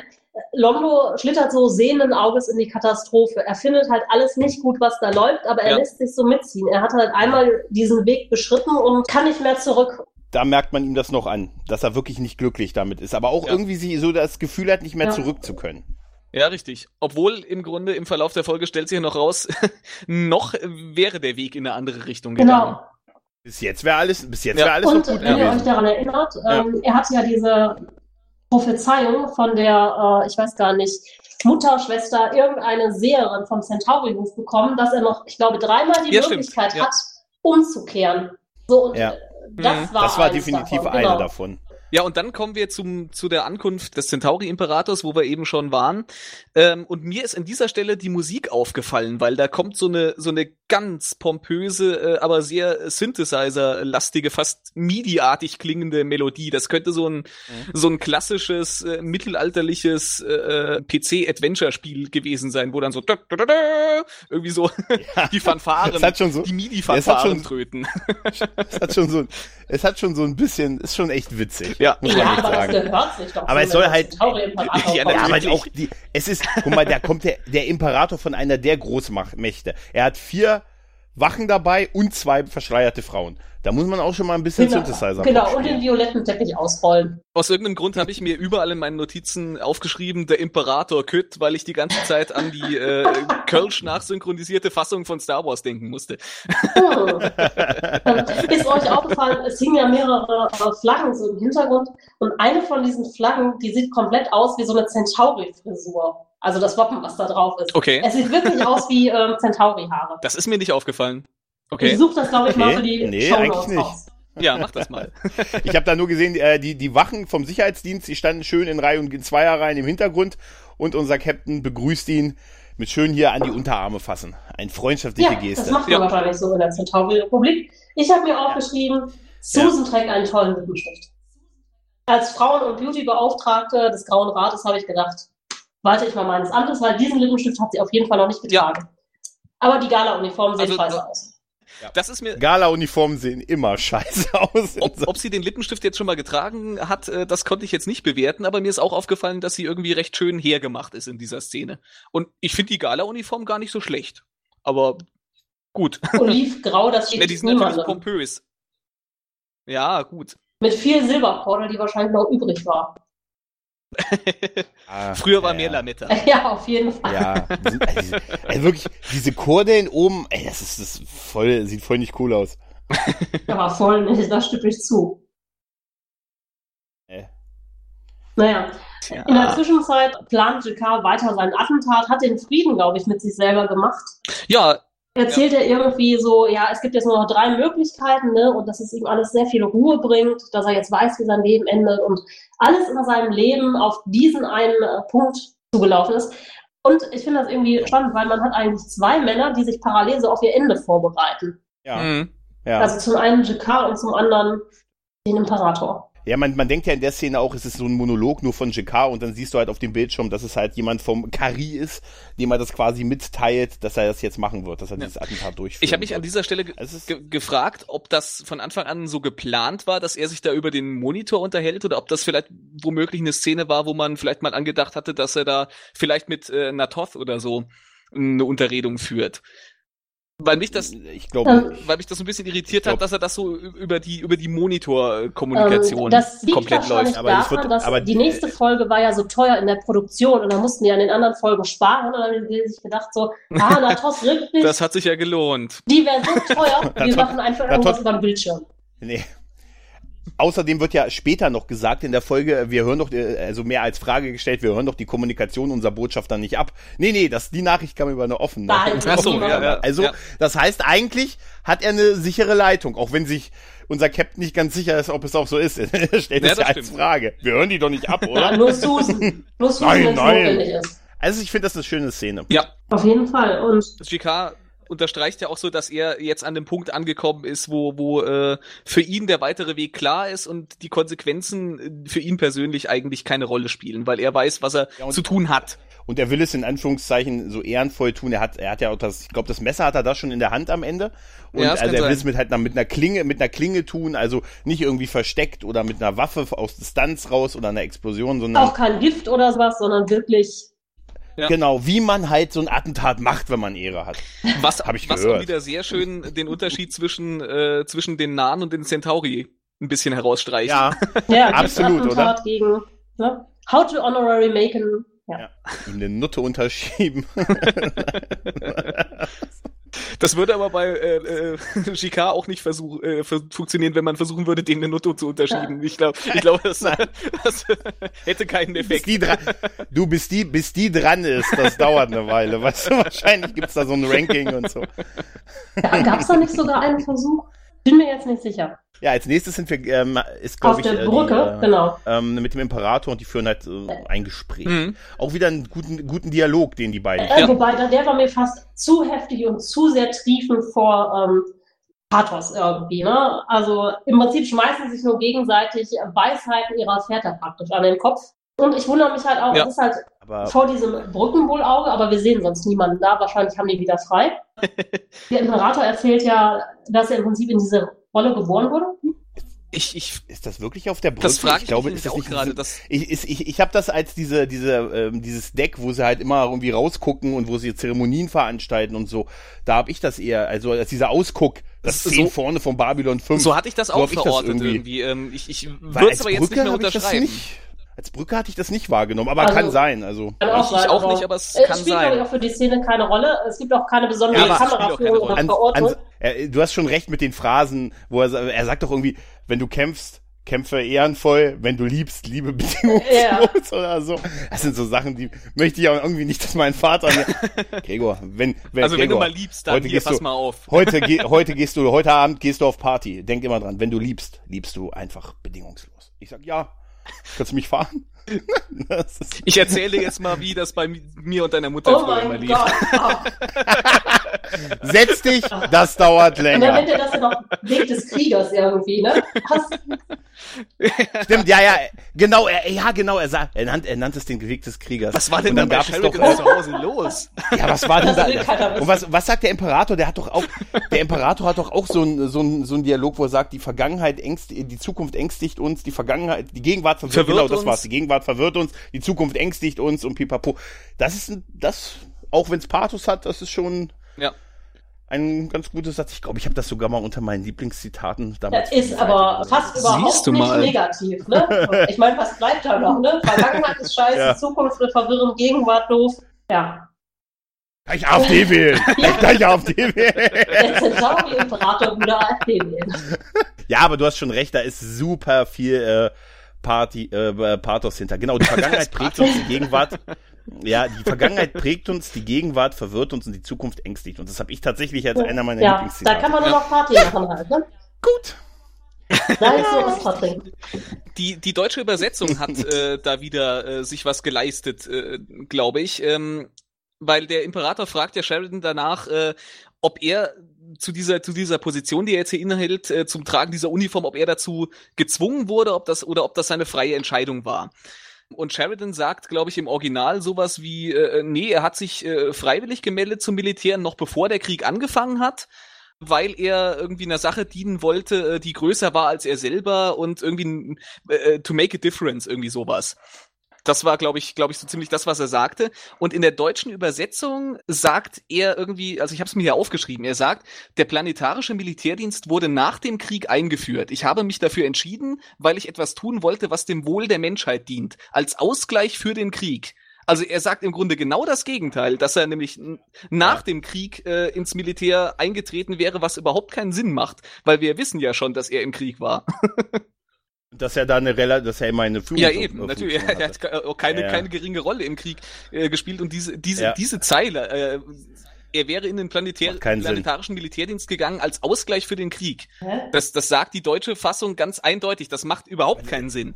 Londo schlittert so sehenden Auges in die Katastrophe. Er findet halt alles nicht gut, was da läuft, aber er ja. lässt sich so mitziehen. Er hat halt einmal diesen Weg beschritten und kann nicht mehr zurück. Da merkt man ihm das noch an, dass er wirklich nicht glücklich damit ist, aber auch ja. irgendwie so das Gefühl hat, nicht mehr ja. zurück zu können. Ja, richtig. Obwohl im Grunde im Verlauf der Folge stellt sich ja noch raus, noch wäre der Weg in eine andere Richtung genau. gegangen. Genau. Bis jetzt wäre alles, bis jetzt wäre alles Und, noch gut wenn ihr euch daran erinnert, ähm, er hat ja diese Prophezeiung von der, äh, ich weiß gar nicht, Mutter, Schwester, irgendeine Seherin vom Centauri-Hof bekommen, dass er noch, ich glaube, dreimal die ja, Möglichkeit stimmt. hat, umzukehren. So, und ja. das war, das war definitiv davon. eine genau. davon. Ja, und dann kommen wir zum, zu der Ankunft des Centauri-Imperators, wo wir eben schon waren. Ähm, und mir ist an dieser Stelle die Musik aufgefallen, weil da kommt so eine, so eine ganz pompöse, äh, aber sehr Synthesizer-lastige, fast MIDI-artig klingende Melodie. Das könnte so ein, mhm. so ein klassisches, äh, mittelalterliches äh, PC-Adventure-Spiel gewesen sein, wo dann so da, da, da, irgendwie so ja. die Fanfaren, so, die MIDI-Fanfaren tröten. es hat schon so, es hat schon so ein bisschen, ist schon echt witzig. Ja, muss man ja, aber sagen. das gehört sich doch. Aber es soll halt, ja, aber auch die, es ist, guck mal, da kommt der, der Imperator von einer der Großmächte. Er hat vier Wachen dabei und zwei verschleierte Frauen. Da muss man auch schon mal ein bisschen genau, Synthesizer Genau, und den violetten Teppich ausrollen. Aus irgendeinem Grund habe ich mir überall in meinen Notizen aufgeschrieben, der Imperator Kütt, weil ich die ganze Zeit an die äh, Kölsch nachsynchronisierte Fassung von Star Wars denken musste. Oh. Ist euch aufgefallen, es hingen ja mehrere äh, Flaggen so im Hintergrund und eine von diesen Flaggen, die sieht komplett aus wie so eine Centauri-Frisur. Also das Wappen, was da drauf ist. Okay. Es sieht wirklich aus wie ähm, Centauri-Haare. Das ist mir nicht aufgefallen. Okay. Ich suche das, glaube ich, mal okay. für die nee, eigentlich nicht. Raus. Ja, mach das mal. ich habe da nur gesehen, äh, die, die Wachen vom Sicherheitsdienst, die standen schön in Reihe und in Zweierreihen im Hintergrund und unser Captain begrüßt ihn mit schön hier an die Unterarme fassen. Ein freundschaftliche ja, Geste. Das macht man ja. wahrscheinlich so in der Centauri-Republik. Ich habe mir aufgeschrieben, Susan ja. trägt einen tollen Lippenstift. Als Frauen- und Beauty-Beauftragte des Grauen Rates habe ich gedacht, warte ich mal meines Amtes, weil diesen Lippenstift hat sie auf jeden Fall noch nicht getragen. Ja. Aber die Gala-Uniform sieht also, scheiße aus. Ja. Das ist mir. Gala-Uniformen sehen immer scheiße aus. Ob, ob, sie den Lippenstift jetzt schon mal getragen hat, äh, das konnte ich jetzt nicht bewerten, aber mir ist auch aufgefallen, dass sie irgendwie recht schön hergemacht ist in dieser Szene. Und ich finde die Gala-Uniform gar nicht so schlecht. Aber gut. Olivgrau, das steht ja, die sind natürlich pompös. Ja, gut. Mit viel Silberkordel, die wahrscheinlich noch übrig war. Ah, Früher war ja, mehr Lametta. Ja, auf jeden Fall. Ja, also, ey, wirklich, diese Chordellen oben, ey, das ist das voll, sieht voll nicht cool aus. Aber voll, das stimme ich zu. Äh. Naja, Tja. in der Zwischenzeit plant Jakar weiter sein Attentat, hat den Frieden, glaube ich, mit sich selber gemacht. Ja, erzählt ja. er irgendwie so, ja, es gibt jetzt nur noch drei Möglichkeiten, ne, und dass es ihm alles sehr viel Ruhe bringt, dass er jetzt weiß, wie sein Leben endet und alles in seinem Leben auf diesen einen äh, Punkt zugelaufen ist. Und ich finde das irgendwie spannend, weil man hat eigentlich zwei Männer, die sich parallel so auf ihr Ende vorbereiten. Ja. Mhm. ja. Also zum einen Jakar und zum anderen den Imperator. Ja, man, man denkt ja in der Szene auch, es ist so ein Monolog nur von JK und dann siehst du halt auf dem Bildschirm, dass es halt jemand vom Kari ist, dem er das quasi mitteilt, dass er das jetzt machen wird, dass er ja. dieses Attentat durchführt. Ich habe mich an dieser Stelle ge ge gefragt, ob das von Anfang an so geplant war, dass er sich da über den Monitor unterhält oder ob das vielleicht womöglich eine Szene war, wo man vielleicht mal angedacht hatte, dass er da vielleicht mit äh, Natoth oder so eine Unterredung führt. Weil mich das, ich glaube, ähm, weil mich das ein bisschen irritiert glaub, hat, dass er das so über die über die Monitorkommunikation ähm, komplett läuft. Aber daran, wird, dass aber die nächste Folge war ja so teuer in der Produktion und dann mussten die an den anderen Folgen sparen und dann haben die sich gedacht so, ah, na Natos wirklich. Das hat sich ja gelohnt. Die wäre so teuer, wir machen einfach irgendwas über den Bildschirm. Nee, Außerdem wird ja später noch gesagt in der Folge, wir hören doch, äh, also mehr als Frage gestellt, wir hören doch die Kommunikation unserer Botschafter nicht ab. Nee, nee, das, die Nachricht kam über eine offene. Nein, so, ja, ja, also, ja. das heißt, eigentlich hat er eine sichere Leitung, auch wenn sich unser Captain nicht ganz sicher ist, ob es auch so ist. er stellt ja, es ja als Frage. Wir hören die doch nicht ab, oder? Ja, nur Susan. Nur Susan, nein, nein. Ist. Also ich finde das eine schöne Szene. Ja. Auf jeden Fall. Und GK unterstreicht ja auch so, dass er jetzt an dem Punkt angekommen ist, wo, wo äh, für ihn der weitere Weg klar ist und die Konsequenzen äh, für ihn persönlich eigentlich keine Rolle spielen, weil er weiß, was er ja, zu tun hat. Und er will es in Anführungszeichen so ehrenvoll tun. Er hat, er hat ja auch das, ich glaube, das Messer hat er da schon in der Hand am Ende. Und ja, also er will es mit halt mit einer Klinge, mit einer Klinge tun, also nicht irgendwie versteckt oder mit einer Waffe aus Distanz raus oder einer Explosion, sondern. Auch kein Gift oder sowas, sondern wirklich ja. Genau, wie man halt so ein Attentat macht, wenn man Ehre hat. Was, Hab ich was gehört. auch wieder sehr schön den Unterschied zwischen, äh, zwischen den Nahen und den Centauri ein bisschen herausstreicht. Ja, ja absolut, Attentat oder? Gegen, ne? How to honorary maken. Ja. ja. Ihm eine Nutte unterschieben. Das würde aber bei äh, äh, Shikar auch nicht versuch, äh, funktionieren, wenn man versuchen würde, den Note zu unterschieben. Ich glaube, ich glaub, das, das hätte keinen Effekt. Bis du bist die, bis die dran ist, das dauert eine Weile. Weißt du, wahrscheinlich gibt's da so ein Ranking und so. Ja, gab's da nicht sogar einen Versuch? Bin mir jetzt nicht sicher. Ja, als nächstes sind wir, ähm, ist glaube ich, der äh, Brücke, die, äh, genau. Ähm, mit dem Imperator und die führen halt äh, ein Gespräch. Mhm. Auch wieder einen guten, guten Dialog, den die beiden. Äh, wobei, der war mir fast zu heftig und zu sehr triefend vor ähm, Pathos irgendwie. Ne? Also im Prinzip schmeißen sich nur gegenseitig Weisheiten ihrer Väter praktisch an den Kopf. Und ich wundere mich halt auch, ja. es ist halt aber vor diesem Brückenwohlauge, aber wir sehen sonst niemanden da. Wahrscheinlich haben die wieder frei. der Imperator erzählt ja, dass er im Prinzip in diese Rolle geboren wurde. Ich, ich, ist das wirklich auf der Brücke? Das frage ich, ich glaube, ist das nicht gerade das. Ich, ich, ich, ich habe das als diese, diese, ähm, dieses Deck, wo sie halt immer irgendwie rausgucken und wo sie Zeremonien veranstalten und so. Da habe ich das eher, also als dieser Ausguck, das, das so, vorne von Babylon 5. So hatte ich das auch so verortet ich das irgendwie. irgendwie. Ähm, ich ich würde es aber jetzt nicht mehr unterschreiben. Als Brücke hatte ich das nicht wahrgenommen, aber also, kann sein. Also kann auch ich, sein, auch nicht, aber es, es kann spielt, sein. Es auch für die Szene keine Rolle. Es gibt auch keine besondere ja, Kameraführung oder Verortung. An, äh, du hast schon recht mit den Phrasen, wo er, er sagt doch irgendwie, wenn du kämpfst, kämpfe ehrenvoll, wenn du liebst, liebe bedingungslos ja. oder so. Das sind so Sachen, die möchte ich auch irgendwie nicht, dass mein Vater mir, Gregor, wenn, wenn, also Gregor, wenn du mal liebst, dann heute hier, pass du, mal auf. Heute, ge, heute gehst du, heute Abend gehst du auf Party. Denk immer dran, wenn du liebst, liebst du einfach bedingungslos. Ich sag, ja. Kannst du mich fahren? Ich erzähle jetzt mal, wie das bei mir und deiner Mutter oh früher immer lief. Setz dich, das dauert länger. Und dann nennt er das ja noch Weg des Kriegers irgendwie, ne? Hast, Stimmt, ja, ja, genau, er, ja, genau, er, sah, er, nannt, er nannte es den Weg des Kriegers. Was war denn dann bei Sheridan doch, zu Hause los? Ja, was war denn da? Und was, was sagt der Imperator? Der hat doch auch, der Imperator hat doch auch so ein, so ein, so ein Dialog, wo er sagt, die Vergangenheit ängstigt, die Zukunft ängstigt uns, die Vergangenheit, die Gegenwart verwirrt, verwirrt genau, das war's, die Gegenwart verwirrt uns, die Zukunft ängstigt uns und pipapo. Das ist, das, auch wenn es Pathos hat, das ist schon, ja ein ganz gutes Satz. Ich glaube, ich habe das sogar mal unter meinen Lieblingszitaten damals. Das ist aber fast überhaupt nicht mal. negativ. Ne? Ich meine, was bleibt da noch? Ne? Vergangenheit ist scheiße, ja. Zukunft wird verwirrend, Gegenwart doof. Ja. Gleich AfD wählen. ja. Gleich AfD wählen. Der Centauri-Imperator würde AfD wählen. Ja, aber du hast schon recht, da ist super viel äh, Party, äh, Pathos hinter. Genau, die Vergangenheit prägt uns die Gegenwart. Ja, die Vergangenheit prägt uns, die Gegenwart verwirrt uns und die Zukunft ängstigt. Und das habe ich tatsächlich als einer meiner ja, Lieblingszitate. Da kann man nur noch Party machen halt, ne? Gut. Die, die deutsche Übersetzung hat äh, da wieder äh, sich was geleistet, äh, glaube ich. Ähm, weil der Imperator fragt ja Sheridan danach, äh, ob er zu dieser zu dieser Position, die er jetzt hier innehält, äh, zum Tragen dieser Uniform, ob er dazu gezwungen wurde, ob das oder ob das seine freie Entscheidung war. Und Sheridan sagt, glaube ich, im Original sowas wie, äh, nee, er hat sich äh, freiwillig gemeldet zum Militär, noch bevor der Krieg angefangen hat, weil er irgendwie einer Sache dienen wollte, äh, die größer war als er selber und irgendwie äh, to make a difference, irgendwie sowas. Das war, glaube ich, glaube ich, so ziemlich das, was er sagte. Und in der deutschen Übersetzung sagt er irgendwie, also ich habe es mir hier aufgeschrieben, er sagt, der planetarische Militärdienst wurde nach dem Krieg eingeführt. Ich habe mich dafür entschieden, weil ich etwas tun wollte, was dem Wohl der Menschheit dient, als Ausgleich für den Krieg. Also er sagt im Grunde genau das Gegenteil, dass er nämlich nach dem Krieg äh, ins Militär eingetreten wäre, was überhaupt keinen Sinn macht, weil wir wissen ja schon, dass er im Krieg war. dass er da eine Rela dass er immer eine Führung Ja, eben, natürlich. Er hat keine, ja. keine geringe Rolle im Krieg äh, gespielt und diese, diese, ja. diese Zeile, äh, er wäre in den Planetär planetarischen Sinn. Militärdienst gegangen als Ausgleich für den Krieg. Das, das sagt die deutsche Fassung ganz eindeutig. Das macht überhaupt keinen Sinn.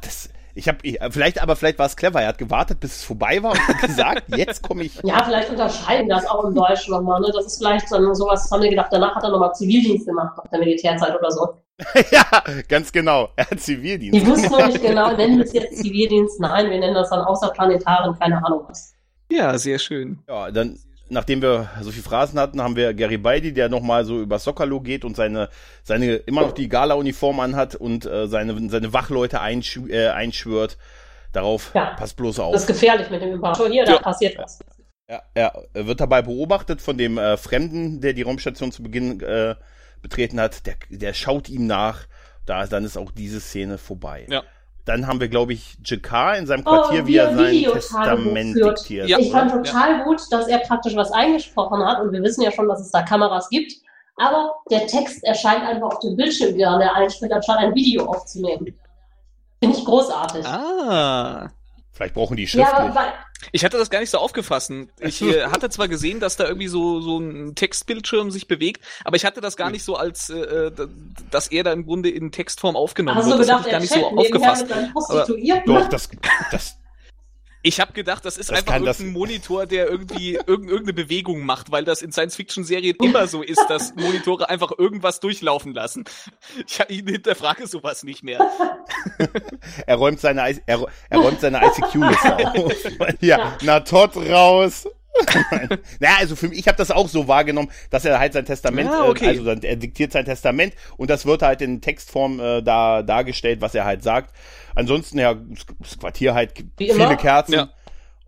Das, ich habe vielleicht, aber vielleicht war es clever. Er hat gewartet, bis es vorbei war und hat gesagt, jetzt komme ich. Ja, vielleicht unterscheiden das auch im Deutschen nochmal. Ne? Das ist vielleicht dann sowas, haben wir gedacht, danach hat er nochmal Zivildienst gemacht nach der Militärzeit oder so. ja, ganz genau. Er hat Zivildienst. Die wussten noch nicht genau, nennen wir es jetzt Zivildienst? Nein, wir nennen das dann außerplanetaren, keine Ahnung was. Ja, sehr schön. Ja, dann nachdem wir so viel Phrasen hatten, haben wir Gary Beide, der nochmal so über Soccerlo geht und seine, seine immer noch die Gala-Uniform anhat und äh, seine, seine Wachleute einschw äh, einschwört. Darauf ja, passt bloß auf. Das ist gefährlich mit dem Imperator. Hier, ja. da passiert was. Ja, er wird dabei beobachtet von dem äh, Fremden, der die Raumstation zu Beginn äh, betreten hat. Der, der schaut ihm nach. Da, dann ist auch diese Szene vorbei. Ja. Dann haben wir, glaube ich, Jakar in seinem Quartier, oh, wie er sein Testament diktiert. Ja. Ich fand total ja. gut, dass er praktisch was eingesprochen hat und wir wissen ja schon, dass es da Kameras gibt. Aber der Text erscheint einfach auf dem Bildschirm wieder und er einspielt, anstatt ein Video aufzunehmen. Finde ich großartig. Ah. Vielleicht brauchen die schriftlich. Ja, weil, ich hatte das gar nicht so aufgefasst. Ich äh, hatte zwar gesehen, dass da irgendwie so so ein Textbildschirm sich bewegt, aber ich hatte das gar nicht so als, äh, äh dass er da im Grunde in Textform aufgenommen Hast wird. Das habe ich gar nicht so aufgefasst. Aber, doch, das, das, ich habe gedacht, das ist das einfach irgendein Monitor, der irgendwie irgendeine Bewegung macht, weil das in Science-Fiction-Serien immer so ist, dass Monitore einfach irgendwas durchlaufen lassen. Ich, ich hinterfrage sowas nicht mehr. er räumt seine, er, er räumt seine ICQ-Liste auf. ja, na tot raus. naja, also für mich, ich habe das auch so wahrgenommen, dass er halt sein Testament, ah, okay. äh, also er diktiert sein Testament und das wird halt in Textform äh, da dargestellt, was er halt sagt. Ansonsten ja, das Quartier halt Wie viele immer? Kerzen. Ja.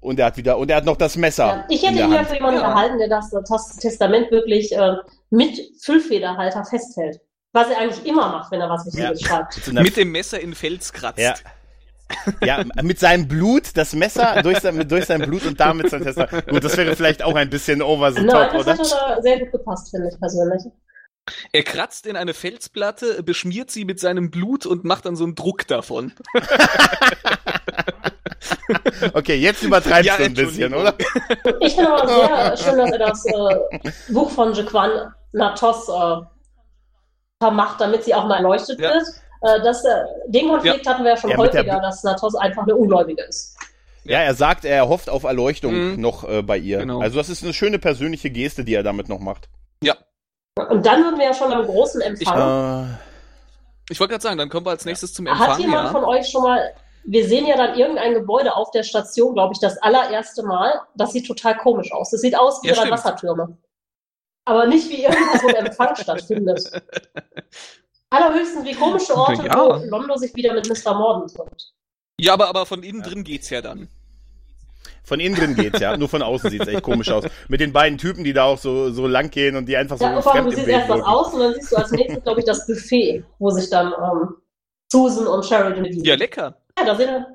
Und er hat wieder, und er hat noch das Messer. Ja. Ich hätte ihn ja für jemanden gehalten, der das, das Testament wirklich äh, mit Füllfederhalter festhält. Was er eigentlich immer macht, wenn er was Wichtiges ja. schreibt. Mit dem Messer in Fels kratzt. Ja. Ja, mit seinem Blut, das Messer durch sein, durch sein Blut und damit sein Testament. Gut, das wäre vielleicht auch ein bisschen over the top, das oder? Das hat sehr gut gepasst, finde ich persönlich. Er kratzt in eine Felsplatte, beschmiert sie mit seinem Blut und macht dann so einen Druck davon. okay, jetzt übertreibst ja, du ein bisschen, oder? Ich finde aber sehr schön, dass er das äh, Buch von Jequan Natos äh, vermacht, damit sie auch mal erleuchtet ja. wird. Äh, das, äh, den Konflikt ja. hatten wir ja schon häufiger, dass Natos einfach eine Ungläubige ist. Ja, er sagt, er hofft auf Erleuchtung mhm. noch äh, bei ihr. Genau. Also das ist eine schöne persönliche Geste, die er damit noch macht. Ja, und dann würden wir ja schon am großen Empfang. Ich, äh, ich wollte gerade sagen, dann kommen wir als nächstes zum Empfang. Hat jemand ja. von euch schon mal, wir sehen ja dann irgendein Gebäude auf der Station, glaube ich, das allererste Mal. Das sieht total komisch aus. Das sieht aus wie ja, drei Wassertürme. Aber nicht wie irgendwo ein Empfang stattfindet. Allerhöchstens wie komische Orte, ja. wo Londo sich wieder mit Mr. Morden trifft. Ja, aber, aber von innen drin geht's ja dann. Von innen drin geht's, ja. Nur von außen sieht's echt komisch aus. Mit den beiden Typen, die da auch so, so lang gehen und die einfach so Ja, vor allem, du siehst erst was wirken. aus und dann siehst du als nächstes, glaube ich, das Buffet, wo sich dann ähm, Susan und Sheridan bedienen. Ja, lecker. Ja, da wir.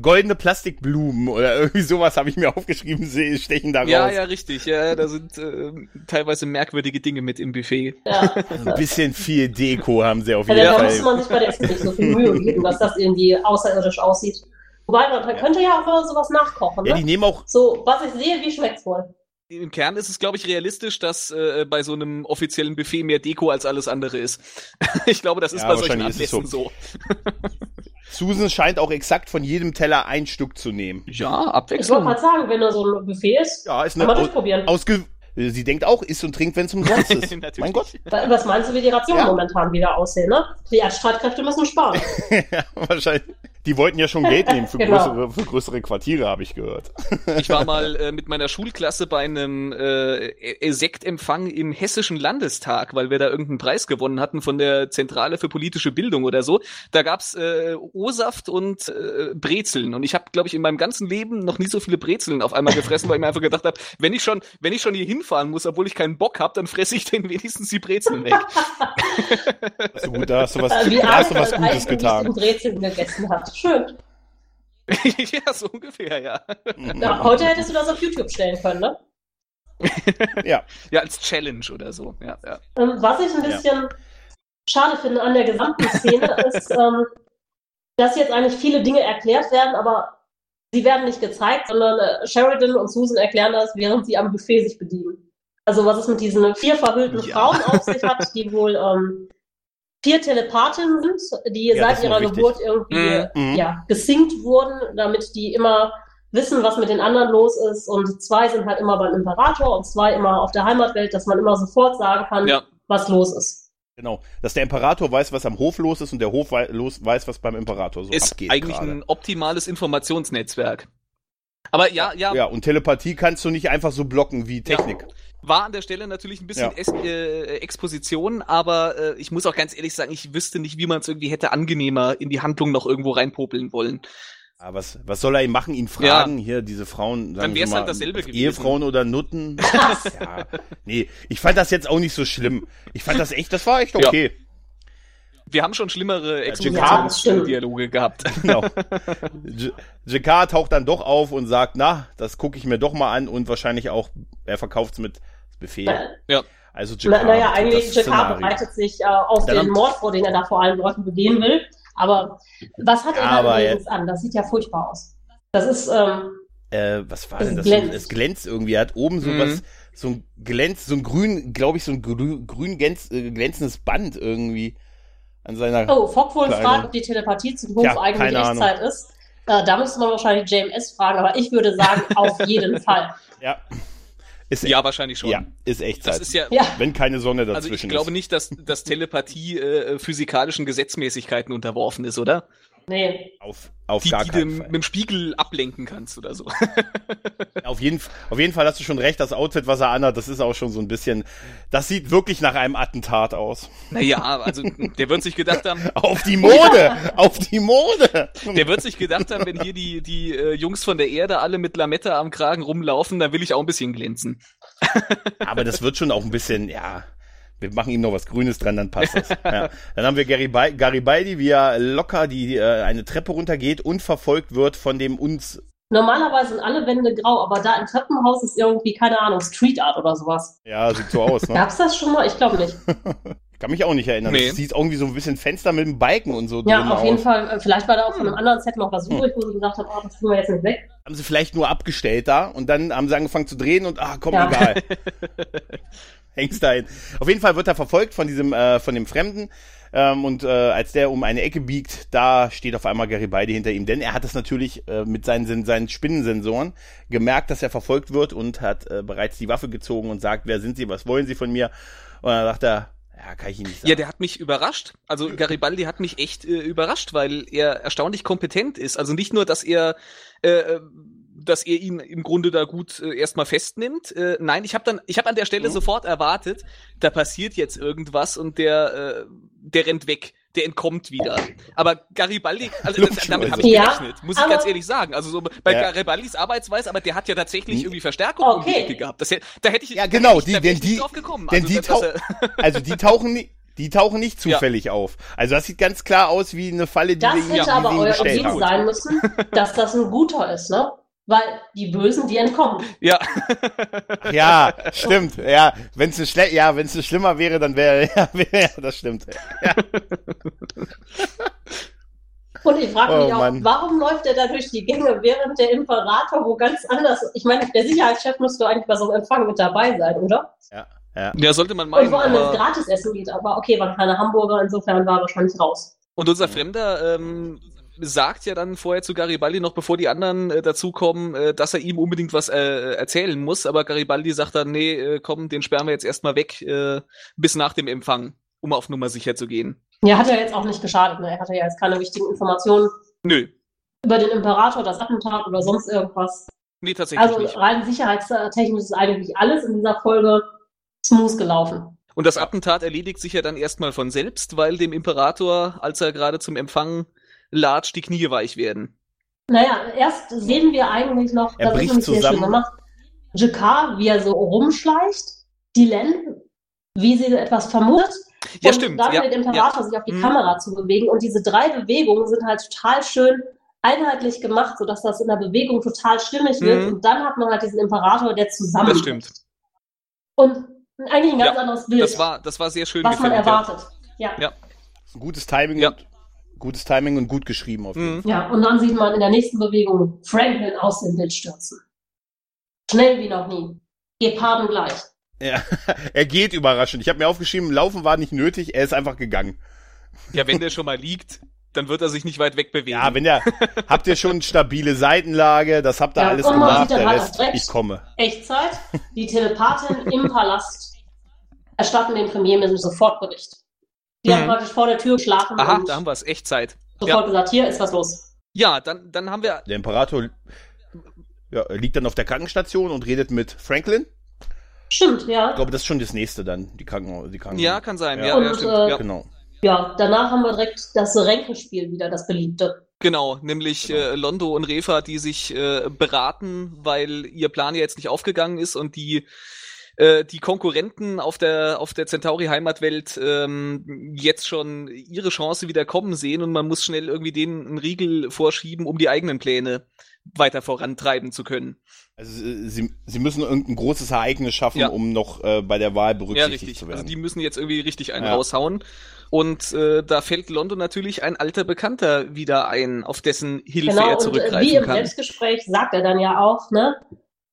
Goldene Plastikblumen oder irgendwie sowas habe ich mir aufgeschrieben, stechen da raus. Ja, ja, richtig. Ja, da sind äh, teilweise merkwürdige Dinge mit im Buffet. Ja. Ein bisschen viel Deko haben sie auf Ja, jeden da Fall. muss man sich bei der Essen nicht so viel Mühe geben, dass das irgendwie außerirdisch aussieht. Wobei, man könnte ja auch mal sowas nachkochen, Ja, die ne? nehmen auch, So, was ich sehe, wie schmeckt's wohl? Im Kern ist es, glaube ich, realistisch, dass äh, bei so einem offiziellen Buffet mehr Deko als alles andere ist. ich glaube, das ist Ja, bei solchen Anlässen so. Susan scheint auch exakt von jedem Teller ein Stück zu nehmen. Ja, Ich wollte gerade sagen, wenn da so ein Buffet ist, Ja, ist kann eine man durchprobieren. ausge sie denkt auch, isst und trinkt, wenn es umsonst ist. Mein Gott. Wa- Was meinst du, wie die Rationen Ja. momentan wieder aussehen, ne? Die Erdstreitkräfte müssen sparen. ja, wahrscheinlich. Die wollten ja schon Geld nehmen für, Genau. größere, für größere Quartiere, habe ich gehört. Ich war mal äh, mit meiner Schulklasse bei einem äh, Sektempfang im Hessischen Landestag, weil wir da irgendeinen Preis gewonnen hatten von der Zentrale für politische Bildung oder so. Da gab's äh, O-Saft und äh, Brezeln. Und ich habe, glaube ich, in meinem ganzen Leben noch nie so viele Brezeln auf einmal gefressen, weil ich mir einfach gedacht habe, wenn ich schon, wenn ich schon hier hinfahren muss, obwohl ich keinen Bock habe, dann fresse ich denn wenigstens die Brezeln weg. So gut, da hast du was, Wie da hast du was Gutes getan. Brezeln gegessen hat. Schön. ja, so ungefähr, ja. Ja, heute hättest du das auf YouTube stellen können, ne? Ja, Ja, als Challenge oder so. Ja, ja. Ähm, was ich ein Ja. bisschen schade finde an der gesamten Szene ist, ähm, dass jetzt eigentlich viele Dinge erklärt werden, aber sie werden nicht gezeigt, sondern äh, Sheridan und Susan erklären das, während sie am Buffet sich bedienen. Also was es mit diesen vier verhüllten Ja. Frauen auf sich hat, die wohl ähm, vier Telepathinnen sind, die Ja, seit ist ihrer wichtig. Geburt irgendwie Mhm. ja, gesinkt wurden, damit die immer wissen, was mit den anderen los ist. Und zwei sind halt immer beim Imperator und zwei immer auf der Heimatwelt, dass man immer sofort sagen kann, ja. was los ist. genau. Dass der Imperator weiß, was am Hof los ist und der Hof wei los, weiß, was beim Imperator so Ist abgeht. eigentlich gerade. ein optimales Informationsnetzwerk. Aber ja, ja, Ja, und Telepathie kannst du nicht einfach so blocken wie Technik. War an der Stelle natürlich ein bisschen Ja. es äh, Exposition, aber äh, ich muss auch ganz ehrlich sagen, ich wüsste nicht, wie man es irgendwie hätte angenehmer in die Handlung noch irgendwo reinpopeln wollen. Aber was, was soll er ihm machen? Ihn fragen? Hier, diese Frauen, sagen Dann wär's mal, halt dasselbe gewesen. Ehefrauen oder Nutten? ja. Nee, ich fand das jetzt auch nicht so schlimm. Ich fand das echt, das war echt Ja. okay. Wir haben schon schlimmere Ja. Expositionsdialoge gehabt. Genau. Jakar taucht dann doch auf und sagt, na, das gucke ich mir doch mal an und wahrscheinlich auch, er verkauft's mit Befehl. Ja. Also Jakar. Na, naja, eigentlich, Jakar bereitet sich äh, auf Ja, dann- den Mord vor, den er da vor allen Leuten begehen will. Aber was hat er Ja, da übrigens an? Das sieht ja furchtbar aus. Das ist, ähm, Äh, was war Es denn das? glänzt. Es glänzt irgendwie. Er hat oben so Mhm. was, so ein glänzt, so ein grün, glaube ich, so ein grün, grün glänz, äh, glänzendes Band irgendwie an seiner. oh, Kleine- fragt, ob die Telepathie zum Hof Tja, eigentlich keine Ahnung. Echtzeit ist. Äh, da müsste man wahrscheinlich JMS fragen, aber ich würde sagen, auf jeden Fall. Ja. Ist Ja, wahrscheinlich schon. Ja, ist echt Das Zeit. ist ja, Ja, Wenn keine Sonne dazwischen also ich glaube ist. nicht, dass, dass Telepathie äh, physikalischen Gesetzmäßigkeiten unterworfen ist, oder? Nee. Auf, auf Die, gar die du keinen mit Fall. dem Spiegel ablenken kannst oder so. Auf jeden, auf jeden Fall hast du schon recht, das Outfit, was er anhat, das ist auch schon so ein bisschen, das sieht wirklich nach einem Attentat aus. Naja, also der wird sich gedacht haben, Auf die Mode! auf die Mode! der wird sich gedacht haben, wenn hier die, die äh, Jungs von der Erde alle mit Lametta am Kragen rumlaufen, dann will ich auch ein bisschen glänzen. Aber das wird schon auch ein bisschen, ja, wir machen ihm noch was Grünes dran, dann passt das. Ja. Dann haben wir Garibaldi, Garibaldi, wie er locker die äh, eine Treppe runtergeht und verfolgt wird von dem uns. Normalerweise sind alle Wände grau, aber da im Treppenhaus ist irgendwie, keine Ahnung, Street Art oder sowas. Ja, sieht so aus. Ne? Gab's das schon mal? Ich glaube nicht. Kann mich auch nicht erinnern. Nee. Das sieht irgendwie so ein bisschen Fenster mit dem Balken und so Ja, drin auf jeden aus. Fall. äh, Vielleicht war da auch von Hm. einem anderen Set noch was übrig, wo sie gesagt haben, oh, das tun wir jetzt nicht weg. Haben sie vielleicht nur abgestellt da und dann haben sie angefangen zu drehen und ah, komm, Ja. egal. Hängst da hin. Auf jeden Fall wird er verfolgt von diesem, äh, von dem Fremden. Ähm, und äh, als der um eine Ecke biegt, da steht auf einmal Garibaldi hinter ihm, denn er hat es natürlich äh, mit seinen, seinen Spinnensensoren gemerkt, dass er verfolgt wird und hat äh, bereits die Waffe gezogen und sagt, wer sind Sie, was wollen Sie von mir? Und dann sagt er, ja, kann ich Ihnen nicht sagen. Ja, der hat mich überrascht. Also Garibaldi hat mich echt äh, überrascht, weil er erstaunlich kompetent ist. Also nicht nur, dass er äh, dass er ihn im Grunde da gut äh, erstmal festnimmt. Äh, nein, ich habe dann, ich habe an der Stelle Mhm. sofort erwartet, da passiert jetzt irgendwas und der, äh, der rennt weg. Der entkommt wieder. Aber Garibaldi, also damit habe ich ja, gerechnet, muss ich ganz ehrlich sagen. Also so bei ja. Garibaldis Arbeitsweise, aber der hat ja tatsächlich irgendwie Verstärkung okay. um die Ecke gehabt. Das, da hätte ich ja genau, die, denn die, drauf gekommen. Denn also, die tau also die tauchen nicht. Die tauchen nicht zufällig ja. auf. Also das sieht ganz klar aus wie eine Falle, die das wir ihm, hätte aber euer Ziel sein müssen, dass das ein guter ist, ne? Weil die Bösen, die entkommen. Ja. ja, stimmt. Ja, wenn es schle ja, wenn's ne schlimmer wäre, dann wäre ja, wär, ja, das stimmt. Ja. Und ich frage mich oh, auch, Mann. warum läuft er da durch die Gänge, während der Imperator wo ganz anders. Ich meine, der Sicherheitschef müsste eigentlich bei so einem Empfang mit dabei sein, oder? Ja. Ja. ja, sollte man meinen. Und vor allem, wenn es gratis essen geht, aber okay, waren keine Hamburger, insofern war er wahrscheinlich raus. Und unser Fremder ähm, sagt ja dann vorher zu Garibaldi noch, bevor die anderen äh, dazukommen, äh, dass er ihm unbedingt was äh, erzählen muss, aber Garibaldi sagt dann, nee, äh, komm, den sperren wir jetzt erstmal weg, äh, bis nach dem Empfang, um auf Nummer sicher zu gehen. Ja, hat er jetzt auch nicht geschadet, ne? Er hatte ja jetzt keine wichtigen Informationen. Nö. Über den Imperator, das Attentat oder sonst irgendwas. Nee, tatsächlich also, nicht. rein sicherheitstechnisch ist eigentlich alles in dieser Folge smooth gelaufen. Und das Attentat erledigt sich ja dann erstmal von selbst, weil dem Imperator, als er gerade zum Empfang latscht, die Knie weich werden. Naja, erst sehen wir eigentlich noch, er das ist uns hier schön gemacht, Jakar, wie er so rumschleicht, die Len, wie sie etwas vermutet. Ja, und stimmt. dann ja, der Imperator ja. sich auf die mhm. Kamera zu bewegen. Und diese drei Bewegungen sind halt total schön einheitlich gemacht, sodass das in der Bewegung total stimmig wird. Mhm. Und dann hat man halt diesen Imperator, der zusammen. Das stimmt. Und eigentlich ein ganz ja, anderes Bild. Das war, das war sehr schön. Was man erwartet. Ja. ja. Gutes Timing ja. und gutes Timing und gut geschrieben auf jeden mhm. Fall. Ja, und dann sieht man in der nächsten Bewegung Franklin aus dem Bild stürzen. Schnell wie noch nie. Geparden gleich. Ja, er geht überraschend. Ich habe mir aufgeschrieben, Laufen war nicht nötig, er ist einfach gegangen. Ja, wenn der schon mal liegt, dann wird er sich nicht weit wegbewegen. Ja, wenn der, habt ihr schon stabile Seitenlage, das habt ihr ja, alles gemacht, der Rest, ich komme. Echtzeit, die Telepathin im Palast erstatten dem Premierminister sofort Bericht. Die mhm. haben praktisch vor der Tür geschlafen. Aha, da haben wir es, Echtzeit. Sofort ja. gesagt, hier ist was los. Ja, dann, dann haben wir... Der Imperator ja, liegt dann auf der Krankenstation und redet mit Franklin. Stimmt, ja. Ich glaube, das ist schon das nächste dann, die Kranken, die Kranken. Ja, kann sein. Ja, ja, und, ja stimmt. Äh, ja. Genau. Ja, danach haben wir direkt das Ränkespiel wieder, das beliebte. Genau, nämlich genau. Äh, Londo und Refa, die sich äh, beraten, weil ihr Plan ja jetzt nicht aufgegangen ist und die äh, die Konkurrenten auf der auf der Centauri Heimatwelt ähm, jetzt schon ihre Chance wieder kommen sehen und man muss schnell irgendwie denen einen Riegel vorschieben, um die eigenen Pläne weiter vorantreiben zu können. Also sie, sie müssen irgendein großes Ereignis schaffen, ja. um noch äh, bei der Wahl berücksichtigt ja, richtig. zu werden. Also die müssen jetzt irgendwie richtig einen ja. raushauen. Und äh, da fällt London natürlich ein alter Bekannter wieder ein, auf dessen Hilfe genau, er zurückgreifen und, äh, wie im kann. Selbstgespräch sagt er dann ja auch, ne?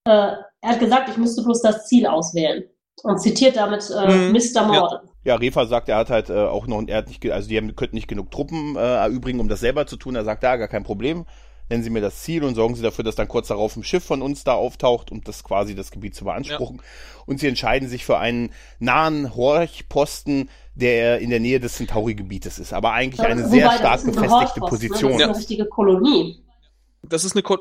Äh, er hat gesagt, ich müsste bloß das Ziel auswählen. Und zitiert damit äh, mhm. Mr. Morden. Ja. ja, Refa sagt, er hat halt äh, auch noch, er hat nicht, also die haben, könnten nicht genug Truppen äh, erübrigen, um das selber zu tun. Er sagt, ja, gar kein Problem nennen Sie mir das Ziel und sorgen Sie dafür, dass dann kurz darauf ein Schiff von uns da auftaucht, um das quasi das Gebiet zu beanspruchen. Ja. Und Sie entscheiden sich für einen nahen Horchposten, der in der Nähe des Centauri-Gebietes ist, aber eigentlich eine Wobei, sehr stark befestigte Position. Das ist eine richtige Kolonie. Das ist eine Ko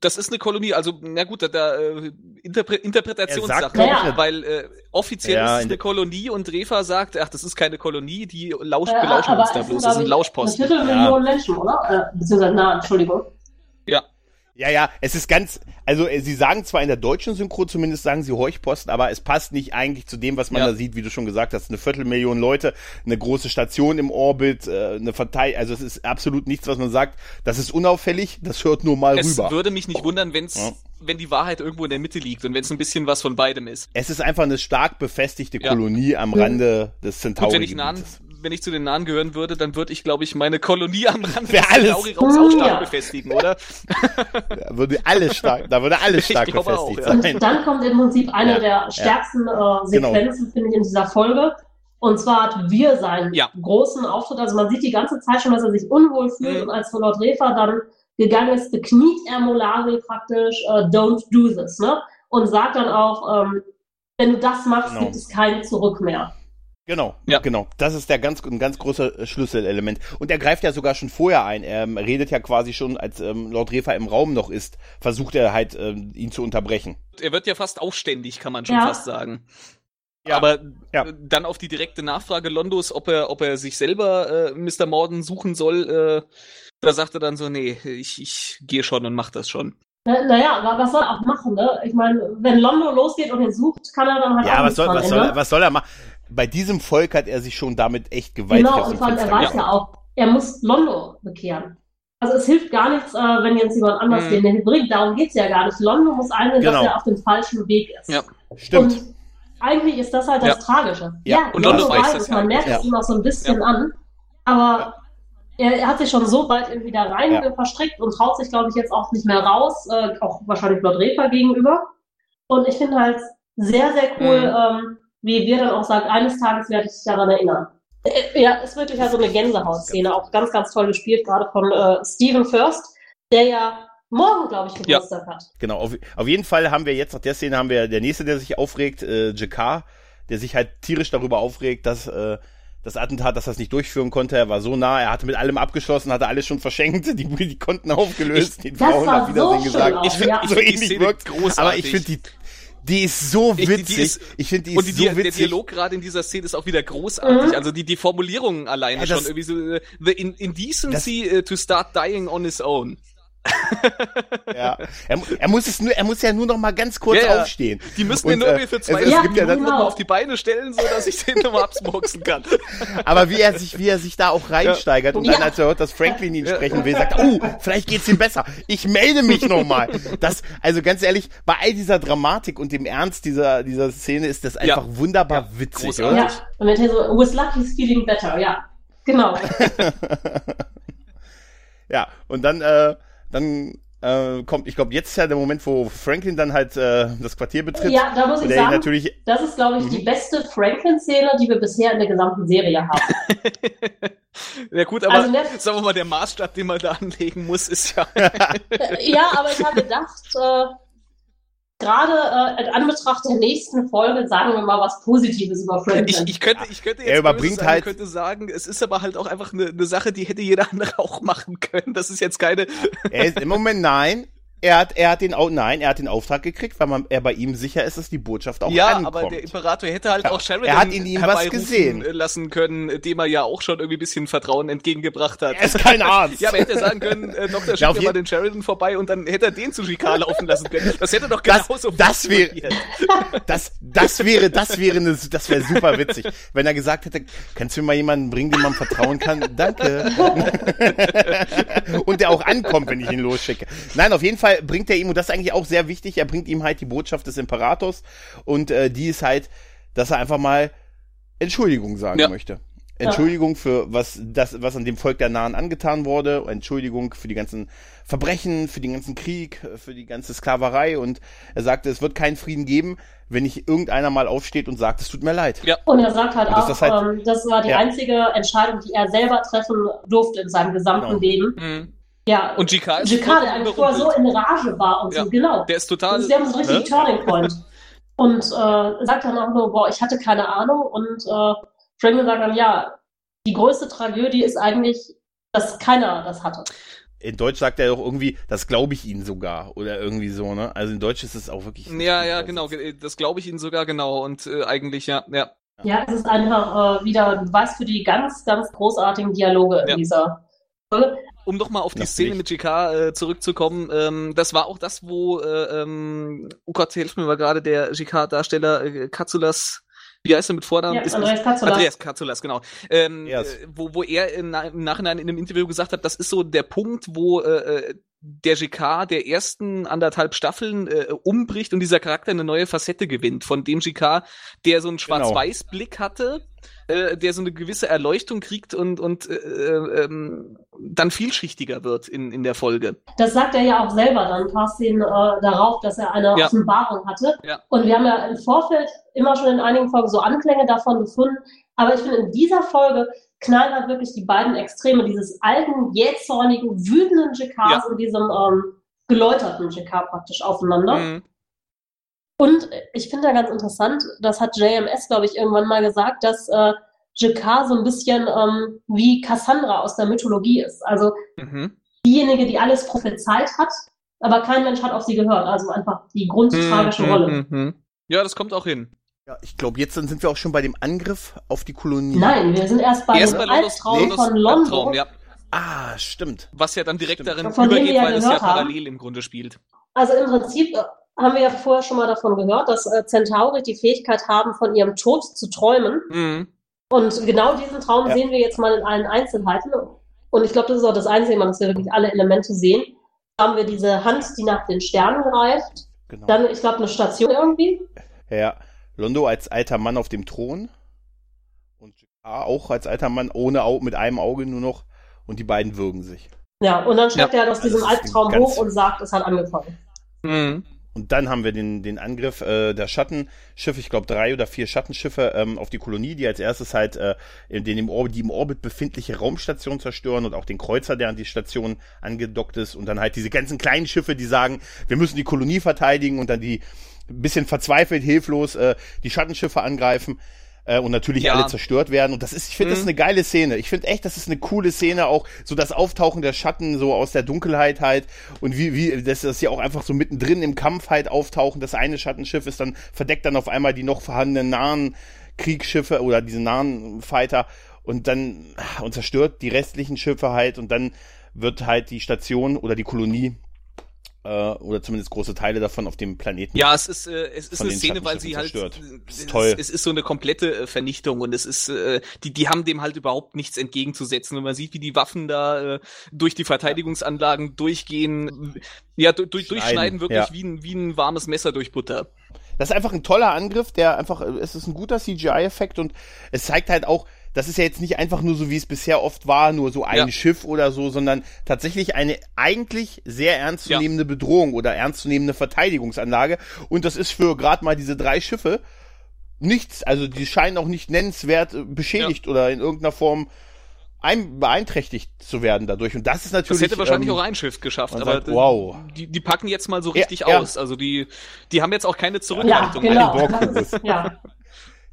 das ist eine Kolonie, also na gut, da, da äh, Interpre Interpretationssache, ja. weil äh, offiziell ja, ist es eine Kolonie und Drefa sagt, ach, das ist keine Kolonie, die lauscht, äh, belauschen uns da bloß, das ist ein Lauschposten. Eine Viertelmillion ja. Menschen, oder? Äh, beziehungsweise, na, Entschuldigung. Ja. Ja, es ist ganz, also äh, sie sagen zwar in der deutschen Synchro zumindest sagen sie Horchposten, aber es passt nicht eigentlich zu dem, was man ja. da sieht, wie du schon gesagt hast, eine Viertelmillion Leute, eine große Station im Orbit, äh, eine Verteilung, also es ist absolut nichts, was man sagt, das ist unauffällig, das hört nur mal es rüber. Es würde mich nicht wundern, wenn's, ja. wenn die Wahrheit irgendwo in der Mitte liegt und wenn es ein bisschen was von beidem ist. Es ist einfach eine stark befestigte Kolonie ja. am Rande des Centauri. Und wenn ich nah, wenn ich zu den Nahen gehören würde, dann würde ich, glaube ich, meine Kolonie am Rand des alles. Auch stark ja. befestigen, oder? Da würde alles stark, da würde alles stark befestigt auch, ja. sein. Und dann kommt im Prinzip eine ja. der stärksten äh, genau. Sequenzen, genau. finde ich, in dieser Folge. Und zwar hat wir seinen großen Auftritt. Also man sieht die ganze Zeit schon, dass er sich unwohl fühlt. Mhm. Und als Lord Refa dann gegangen ist, bekniet er Molari praktisch, uh, don't do this, ne? Und sagt dann auch, ähm, wenn du das machst, genau. gibt es kein Zurück mehr. Genau, ja. genau. Das ist der ganz, ein ganz großer äh, Schlüsselelement. Und er greift ja sogar schon vorher ein. Er ähm, redet ja quasi schon, als ähm, Lord Refa im Raum noch ist, versucht er halt, ähm, ihn zu unterbrechen. Er wird ja fast aufständig, kann man schon ja. fast sagen. Ja, aber ja. dann auf die direkte Nachfrage Londos, ob er, ob er sich selber äh, Mr. Morden suchen soll, äh, da sagt er dann so, nee, ich, ich gehe schon und mach das schon. Naja, was soll er auch machen, ne? Ich meine, wenn Londo losgeht und ihn sucht, kann er dann halt ja, auch was soll, was, soll, was soll er machen? Bei diesem Volk hat er sich schon damit echt gewaltig Genau, und vor allem, er weiß ja auch, er muss Londo bekehren. Also es hilft gar nichts, äh, wenn jetzt jemand anders mhm. den bringt. Darum geht's ja gar nicht. Londo muss einsehen, genau. dass er auf dem falschen Weg ist. Ja, stimmt. Und eigentlich ist das halt das ja. Tragische. Ja, ja und Londo weiß es. Man merkt es ihm auch so ein bisschen an. Aber er, er, hat sich schon so weit irgendwie da rein ja. verstrickt und traut sich, glaube ich, jetzt auch nicht mehr raus, äh, auch wahrscheinlich Lord Reaper gegenüber. Und ich finde halt sehr, sehr cool, mhm. ähm, wie wir dann auch sagt, eines Tages werde ich dich daran erinnern. Äh, ja, ist wirklich halt so eine Gänsehautszene, auch ganz, ganz toll gespielt, gerade von äh, Stephen First, der ja morgen, glaube ich, Geburtstag ja. hat. Genau, auf, auf jeden Fall haben wir jetzt nach der Szene haben wir der nächste, der sich aufregt, äh, Jakar, der sich halt tierisch darüber aufregt, dass äh, das Attentat, dass er es nicht durchführen konnte. Er war so nah, er hatte mit allem abgeschlossen, hatte alles schon verschenkt, die, die konnten aufgelöst, ich, den Frauen auf Wiedersehen so gesagt. Ich finde, ja. so ähnlich wirkt. Großartig. Aber ich finde die, die ist so witzig. Ich, die ist, ich finde die ist und die, so witzig. Der Dialog gerade in dieser Szene ist auch wieder großartig. Mhm. Also die, die Formulierungen alleine ja, das, schon irgendwie so, uh, the indecency das, uh, to start dying on his own ja. Er, er, muss es nur, er muss ja nur noch mal ganz kurz ja, ja. aufstehen. Die müssen ihn nur irgendwie für zwei es, es gibt ja dann genau. auf die Beine stellen, so dass ich den nochmal absmoxen kann. Aber wie er sich, wie er sich da auch reinsteigert ja. und dann, als er hört, dass Franklin ihn sprechen will, sagt, oh, vielleicht geht's ihm besser. Ich melde mich nochmal. Das, also ganz ehrlich, bei all dieser Dramatik und dem Ernst dieser, dieser Szene ist das einfach wunderbar witzig, Großartig. oder? Ja. Und wenn er so, with luck he's feeling better, ja. Genau. ja, und dann, äh, dann äh, kommt, ich glaube, jetzt ist ja der Moment, wo Franklin dann halt äh, das Quartier betritt. Ja, da muss ich sagen, natürlich, das ist, glaube ich, mhm. die beste Franklin-Szene, die wir bisher in der gesamten Serie haben. ja gut, aber also, ne, sagen wir mal, der Maßstab, den man da anlegen muss, ist ja... ja, aber ich habe gedacht, äh, gerade äh, in Anbetracht der nächsten Folge sagen wir mal was Positives über Franklin. Ich, ich könnte, ich könnte jetzt er überbringt sagen, halt könnte sagen, es ist aber halt auch einfach eine, eine Sache, die hätte jeder andere auch machen können. Das ist jetzt keine. Er ist im Moment nein. Er hat, er hat den, nein, er hat den Auftrag gekriegt, weil man, er bei ihm sicher ist, dass die Botschaft auch ja, ankommt. Ja, aber der Imperator hätte halt auch Sheridan er hat in ihm was gesehen lassen können, dem er ja auch schon irgendwie ein bisschen Vertrauen entgegengebracht hat. Er ist kein Arzt. ja, aber hätte er sagen können, äh, Dr. schickt mal den Sheridan vorbei und dann hätte er den zu Jikar laufen lassen können. Das hätte doch genauso das, das wäre, das, das wäre, das wäre eine, das wäre super witzig. Wenn er gesagt hätte, kannst du mir mal jemanden bringen, dem man vertrauen kann? Danke. und der auch ankommt, wenn ich ihn losschicke. Nein, auf jeden Fall bringt er ihm, und das ist eigentlich auch sehr wichtig, er bringt ihm halt die Botschaft des Imperators und äh, die ist halt, dass er einfach mal Entschuldigung sagen ja. möchte. Entschuldigung für was das, was an dem Volk der Nahen angetan wurde, Entschuldigung für die ganzen Verbrechen, für den ganzen Krieg, für die ganze Sklaverei und er sagte, es wird keinen Frieden geben, wenn nicht irgendeiner mal aufsteht und sagt, es tut mir leid. Ja. Und er sagt halt auch, das, halt, ähm, das war die ja. einzige Entscheidung, die er selber treffen durfte in seinem gesamten genau. Leben. Mhm. Ja, und GK ist GK, der eigentlich vorher so in Rage war und ja. so, genau. Der ist total. Sie haben so richtig ne? Turning Point. und äh, sagt dann auch nur, boah, ich hatte keine Ahnung. Und äh, Franklin sagt dann, ja, die größte Tragödie ist eigentlich, dass keiner das hatte. In Deutsch sagt er doch irgendwie, das glaube ich Ihnen sogar oder irgendwie so, ne? Also in Deutsch ist es auch wirklich. Ja, ja, genau, das glaube ich Ihnen sogar genau und äh, eigentlich ja, ja. Ja, es ist einfach äh, wieder du weißt für die ganz, ganz großartigen Dialoge in ja. dieser um nochmal auf die das Szene mit GK äh, zurückzukommen, ähm, das war auch das, wo, äh, ähm, oh Gott, hilf mir mal gerade, der GK-Darsteller äh, Katsulas wie heißt er mit Vornamen? Ja, ist, Andreas Katsulas. Andreas Katsulas, genau. Ähm, yes. Äh, wo, wo er im, im, Nachhinein in einem Interview gesagt hat, das ist so der Punkt, wo äh, äh der GK der ersten anderthalb Staffeln äh, umbricht und dieser Charakter eine neue Facette gewinnt. Von dem GK, der so einen genau. Schwarz-Weiß-Blick hatte, äh, der so eine gewisse Erleuchtung kriegt und, und äh, äh, ähm, dann vielschichtiger wird in, in der Folge. Das sagt er ja auch selber dann, Kerstin, äh, darauf, dass er eine ja. Offenbarung hatte. Ja. Und wir haben ja im Vorfeld immer schon in einigen Folgen so Anklänge davon gefunden. Aber ich finde, in dieser Folge knallen halt wirklich die beiden Extreme, dieses alten, jähzornigen, wütenden GKs ja. und diesem ähm, geläuterten GK praktisch aufeinander. Mhm. Und ich finde da ganz interessant, das hat JMS, glaube ich, irgendwann mal gesagt, dass äh, Jakar so ein bisschen ähm, wie Cassandra aus der Mythologie ist. Also mhm. diejenige, die alles prophezeit hat, aber kein Mensch hat auf sie gehört. Also einfach die grundtragische mhm, Rolle. Mhm, mhm. Ja, das kommt auch hin. Ja, ich glaube, jetzt sind wir auch schon bei dem Angriff auf die Kolonie. Nein, wir sind erst bei Erst dem bei Albtraum Londos von Londo. Albtraum, ja. Ah, stimmt. Was ja dann direkt Stimmt. darin Von übergeht, ja weil es ja gehört haben. parallel im Grunde spielt. Also im Prinzip äh, haben wir ja vorher schon mal davon gehört, dass äh, Centauri die Fähigkeit haben, von ihrem Tod zu träumen. Mhm. Und genau diesen Traum Ja. sehen wir jetzt mal in allen Einzelheiten. Und ich glaube, das ist auch das Einzige, Mal, dass wir wirklich alle Elemente sehen. Da haben wir diese Hand, die nach den Sternen greift. Genau. Dann, ich glaube, eine Station irgendwie. Ja, Londo als alter Mann auf dem Thron und Jakar auch als alter Mann ohne Au mit einem Auge nur noch und die beiden würgen sich. Ja, und dann schreckt Ja. er aus diesem Also Albtraum hoch und sagt, es hat angefangen. Mhm. Und dann haben wir den, den Angriff äh, der Schattenschiffe, ich glaube drei oder vier Schattenschiffe ähm, auf die Kolonie, die als erstes halt äh, in den im Orbit, die im Orbit befindliche Raumstation zerstören und auch den Kreuzer, der an die Station angedockt ist und dann halt diese ganzen kleinen Schiffe, die sagen, wir müssen die Kolonie verteidigen und dann die bisschen verzweifelt, hilflos äh, die Schattenschiffe angreifen äh, und natürlich Ja. alle zerstört werden und das ist, ich finde, das ist Mhm. eine geile Szene. Ich finde echt, das ist eine coole Szene, auch so das Auftauchen der Schatten so aus der Dunkelheit halt und wie, wie, dass das ja auch einfach so mittendrin im Kampf halt auftauchen. Das eine Schattenschiff ist dann, verdeckt dann auf einmal die noch vorhandenen nahen Kriegsschiffe oder diese nahen Fighter und dann, und zerstört die restlichen Schiffe halt und dann wird halt die Station oder die Kolonie äh, oder zumindest große Teile davon auf dem Planeten Ja, es ist, äh, es ist eine Szene, weil sie halt, zerstört. äh, Ist es, toll. es ist so eine komplette äh, Vernichtung und es ist, äh, die, die haben dem halt überhaupt nichts entgegenzusetzen und man sieht, wie die Waffen da äh, durch die Verteidigungsanlagen durchgehen, ja, du, durch, Schneiden, durchschneiden wirklich ja. wie, ein, wie ein warmes Messer durch Butter. Das ist einfach ein toller Angriff, der einfach, äh, es ist ein guter CGI-Effekt und es zeigt halt auch, das ist ja jetzt nicht einfach nur so, wie es bisher oft war, nur so ein Ja. Schiff oder so, sondern tatsächlich eine eigentlich sehr ernstzunehmende Bedrohung oder ernstzunehmende Verteidigungsanlage. Und das ist für gerade mal diese drei Schiffe nichts, also die scheinen auch nicht nennenswert äh, beschädigt oder in irgendeiner Form ein, beeinträchtigt zu werden dadurch. Und das ist natürlich. Das hätte wahrscheinlich ähm, auch ein Schiff geschafft, aber sagt, wow. die, die packen jetzt mal so Ja, richtig ja. aus. Also die, die haben jetzt auch keine Ja, Zurückhaltung. genau. Borgkubus. ist, ja.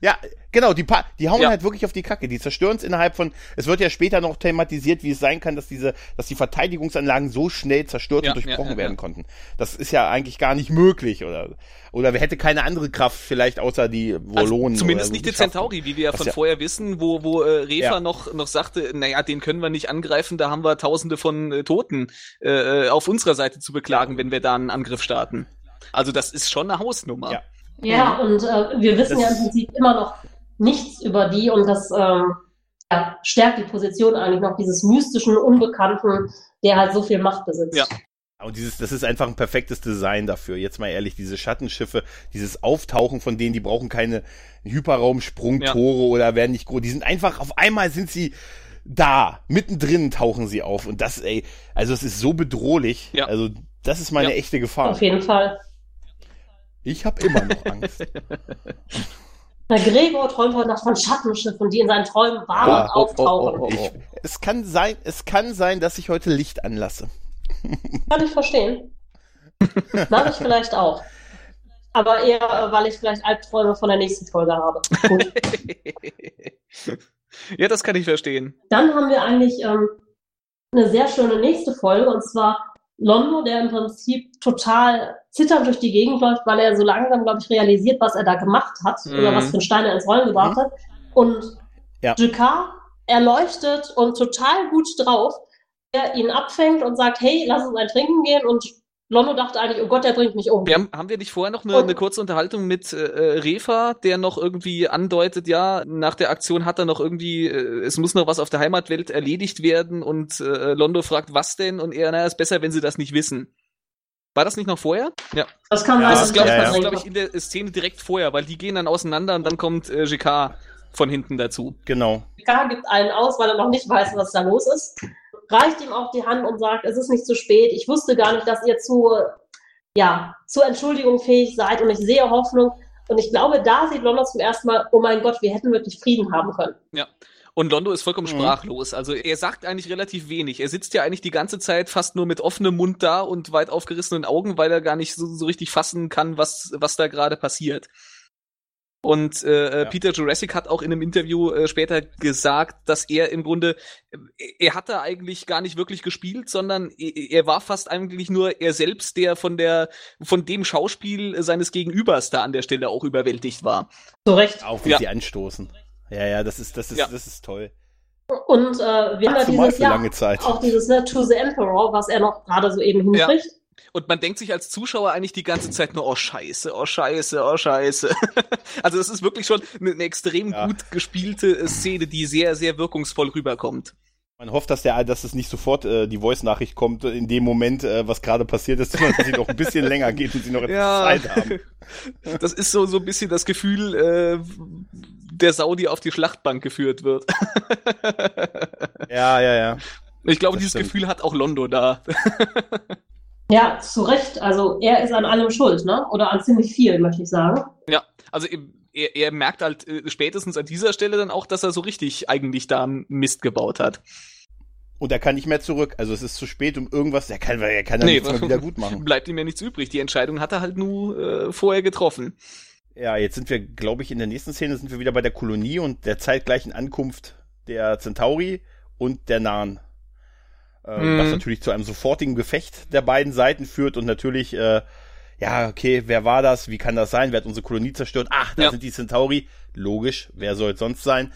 Ja, genau, die, pa die hauen Ja. halt wirklich auf die Kacke. Die zerstören es innerhalb von. Es wird ja später noch thematisiert, wie es sein kann, dass diese, dass die Verteidigungsanlagen so schnell zerstört Ja, und durchbrochen ja, werden konnten. Das ist ja eigentlich gar nicht möglich, oder? Oder wer hätte keine andere Kraft, vielleicht außer die Wollonen. Also zumindest so nicht die. Centauri, wie wir ja von vorher wissen, wo, wo äh, Refa noch, noch sagte, naja, den können wir nicht angreifen, da haben wir tausende von äh, Toten äh, auf unserer Seite zu beklagen, wenn wir da einen Angriff starten. Also das ist schon eine Hausnummer. Ja. Ja, und äh, wir wissen Das- ja im Prinzip immer noch nichts über die und das ähm, ja, stärkt die Position eigentlich noch dieses mystischen, Unbekannten, der halt so viel Macht besitzt. Ja. Und dieses, das ist einfach ein perfektes Design dafür. Jetzt mal ehrlich, diese Schattenschiffe, dieses Auftauchen von denen, die brauchen keine Hyperraumsprungtore oder werden nicht groß. Die sind einfach, auf einmal sind sie da. Mittendrin tauchen sie auf. Und das, ey, also es ist so bedrohlich. Ja. Also, das ist meine Ja. echte Gefahr. Auf jeden Fall. Ich habe immer noch Angst. Der Gregor träumt heute Nacht von Schattenschiffen, die in seinen Träumen warm Ja. auftauchen. Oh, oh, oh. Ich, es kann sein, es kann sein, dass ich heute Licht anlasse. Kann ich verstehen. Mache ich vielleicht auch. Aber eher, weil ich vielleicht Albträume von der nächsten Folge habe. Gut. ja, das kann ich verstehen. Dann haben wir eigentlich ähm, eine sehr schöne nächste Folge und zwar Londo, der im Prinzip total zitternd durch die Gegend läuft, weil er so langsam, glaube ich, realisiert, was er da gemacht hat oder Mhm. was für einen Stein er ins Rollen gebracht hat. Und Ja. Jakar erleuchtet und total gut drauf, der ihn abfängt und sagt, hey, lass uns ein Trinken gehen und Londo dachte eigentlich, oh Gott, der bringt mich um. Wir haben, haben wir nicht vorher noch eine, eine kurze Unterhaltung mit äh, Refa, der noch irgendwie andeutet, ja, nach der Aktion hat er noch irgendwie, äh, es muss noch was auf der Heimatwelt erledigt werden und äh, Londo fragt, was denn? Und er, naja, ist besser, wenn sie das nicht wissen. War das nicht noch vorher? Ja. Das kann Ja, sein, Das ist, glaube ich ich, ja, das das ist, ja. glaub ich, in der Szene direkt vorher, weil die gehen dann auseinander und dann kommt äh, GK von hinten dazu. Genau. Jakar gibt einen aus, weil er noch nicht weiß, was da los ist. Reicht ihm auch die Hand und sagt, es ist nicht zu spät. Ich wusste gar nicht, dass ihr zu, ja, zur Entschuldigung fähig seid und ich sehe Hoffnung. Und ich glaube, da sieht Londo zum ersten Mal, oh mein Gott, wir hätten wirklich Frieden haben können. Und Londo ist vollkommen Mhm. sprachlos. Also er sagt eigentlich relativ wenig. Er sitzt ja eigentlich die ganze Zeit fast nur mit offenem Mund da und weit aufgerissenen Augen, weil er gar nicht so, so richtig fassen kann, was, was da gerade passiert. Und äh, ja. Peter Jurassic hat auch in einem Interview äh, später gesagt, dass er im Grunde, äh, er hat da eigentlich gar nicht wirklich gespielt, sondern er, er, war fast eigentlich nur er selbst, der von der von dem Schauspiel seines Gegenübers da an der Stelle auch überwältigt war. Zu Recht. Auch wie ja. sie anstoßen. Ja, ja, das ist, das ist, ja. das ist toll. Und äh, wir haben ja dieses Jahr auch dieses ne, To the Emperor, was er noch gerade so eben hinspricht. Ja. Und man denkt sich als Zuschauer eigentlich die ganze Zeit nur, oh Scheiße, oh Scheiße, oh Scheiße. also das ist wirklich schon eine, eine extrem ja. gut gespielte Szene, die sehr, sehr wirkungsvoll rüberkommt. Man hofft, dass der, dass es nicht sofort äh, die Voice-Nachricht kommt in dem Moment, äh, was gerade passiert ist, sondern dass sie noch ein bisschen länger geht und sie noch etwas ja. Zeit haben. Das ist so so ein bisschen das Gefühl äh, der Saudi auf die Schlachtbank geführt wird. ja, ja, ja. Ich glaube, das dieses stimmt. Gefühl hat auch Londo da. Ja, zu Recht. Also er ist an allem schuld, ne? Oder an ziemlich viel, möchte ich sagen. Ja, also er, er merkt halt äh, spätestens an dieser Stelle dann auch, dass er so richtig eigentlich da Mist gebaut hat. Und er kann nicht mehr zurück. Also es ist zu spät, um irgendwas. Er kann, er kann ja nee, nichts mehr wieder gut machen. Bleibt ihm ja nichts übrig. Die Entscheidung hat er halt nur äh, vorher getroffen. Ja, jetzt sind wir, glaube ich, in der nächsten Szene sind wir wieder bei der Kolonie und der zeitgleichen Ankunft der Centauri und der Nahen. Äh, mhm. Was natürlich zu einem sofortigen Gefecht der beiden Seiten führt und natürlich, äh, ja, okay, wer war das? Wie kann das sein? Wer hat unsere Kolonie zerstört? Ach, da ja. sind die Centauri. Logisch, wer soll es sonst sein?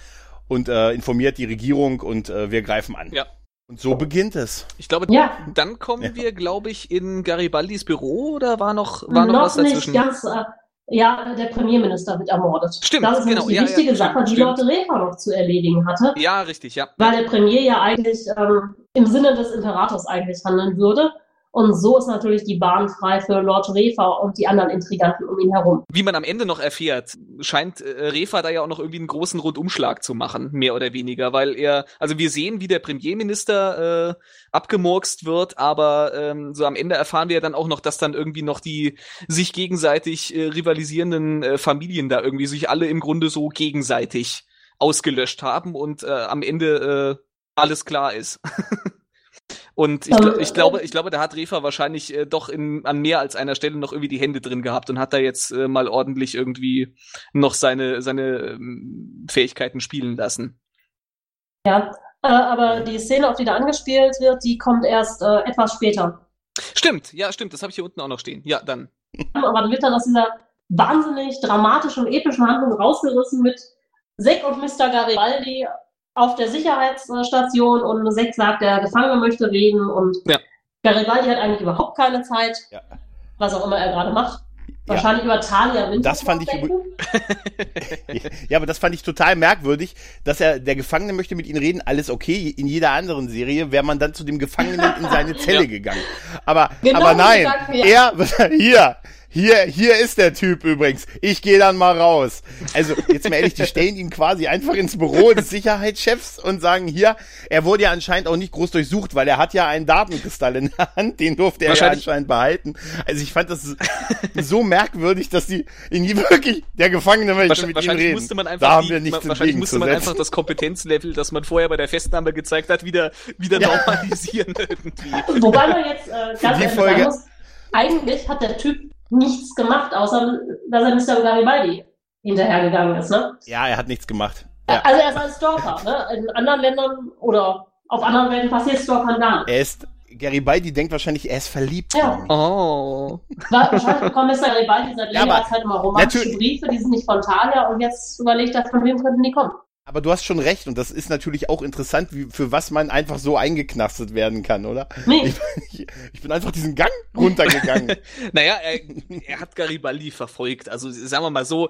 Und äh, informiert die Regierung und äh, wir greifen an. Ja. Und so beginnt es. Ich glaube, ja. dann kommen ja. wir, glaube ich, in Garibaldis Büro oder war noch, war noch, noch was dazwischen? Nicht ganz, äh, ja, der Premierminister wird ermordet. Stimmt, das ist genau. die ja, wichtige ja, Sache, die Lord Refa noch zu erledigen hatte. Ja, richtig, ja. Weil der Premier ja eigentlich ähm, im Sinne des Imperators eigentlich handeln würde. Und so ist natürlich die Bahn frei für Lord Refa und die anderen Intriganten um ihn herum. Wie man am Ende noch erfährt, scheint äh, Refa da ja auch noch irgendwie einen großen Rundumschlag zu machen, mehr oder weniger, weil er, also wir sehen, wie der Premierminister äh, abgemurkst wird, aber ähm, so am Ende erfahren wir ja dann auch noch, dass dann irgendwie noch die sich gegenseitig äh, rivalisierenden äh, Familien da irgendwie sich alle im Grunde so gegenseitig ausgelöscht haben und äh, am Ende äh, alles klar ist. Und ich, ähm, ich, glaube, ich glaube, da hat Refa wahrscheinlich äh, doch in, an mehr als einer Stelle noch irgendwie die Hände drin gehabt und hat da jetzt äh, mal ordentlich irgendwie noch seine, seine ähm, Fähigkeiten spielen lassen. Ja, äh, aber die Szene, auf die da angespielt wird, die kommt erst äh, etwas später. Stimmt, ja, stimmt, das habe ich hier unten auch noch stehen. Ja, dann. Aber dann wird dann aus dieser wahnsinnig dramatischen und epischen Handlung rausgerissen mit Zack und Mr. Garibaldi auf der Sicherheitsstation und Sek sagt, der Gefangene möchte reden und ja. Garibaldi hat eigentlich überhaupt keine Zeit, ja. was auch immer er gerade macht. Wahrscheinlich ja. über Talia Winter. Das fand ich Ja, aber das fand ich total merkwürdig, dass er, der Gefangene möchte mit ihm reden, alles okay. In jeder anderen Serie wäre man dann zu dem Gefangenen in seine Zelle ja. gegangen. Aber, genau aber nein, er, hier, hier, hier ist der Typ übrigens. Ich gehe dann mal raus. Also, jetzt mal ehrlich, die stellen ihn quasi einfach ins Büro des Sicherheitschefs und sagen, hier, er wurde ja anscheinend auch nicht groß durchsucht, weil er hat ja einen Datenkristall in der Hand, den durfte er ja anscheinend behalten. Also ich fand das so merkwürdig, dass die ihn wirklich, der Gefangene möchte mit ihm reden. Musste man einfach da haben wir nichts wahrscheinlich musste man einfach das Kompetenzlevel, das man vorher bei der Festnahme gezeigt hat, wieder, wieder ja. normalisieren irgendwie. Wobei man jetzt äh, ganz ehrlich sagen muss, eigentlich hat der Typ nichts gemacht, außer dass er Mr. Garibaldi hinterhergegangen ist, ne? Ja, er hat nichts gemacht. Ja. Also er ist ein Stalker, ne? In anderen Ländern oder auf anderen Welten passiert Stalkern gar nicht. Er ist Garibaldi denkt wahrscheinlich, er ist verliebt. Ja. Oh. Wahrscheinlich bekommt Mr. Garibaldi seit längerer ja, Zeit immer romantische Briefe, die sind nicht von Talia und jetzt überlegt er, von wem könnten die kommen. Aber du hast schon recht und das ist natürlich auch interessant, wie, für was man einfach so eingeknastet werden kann, oder? Nee. Ich, ich bin einfach diesen Gang runtergegangen. naja, er, er hat Garibaldi verfolgt. Also sagen wir mal so,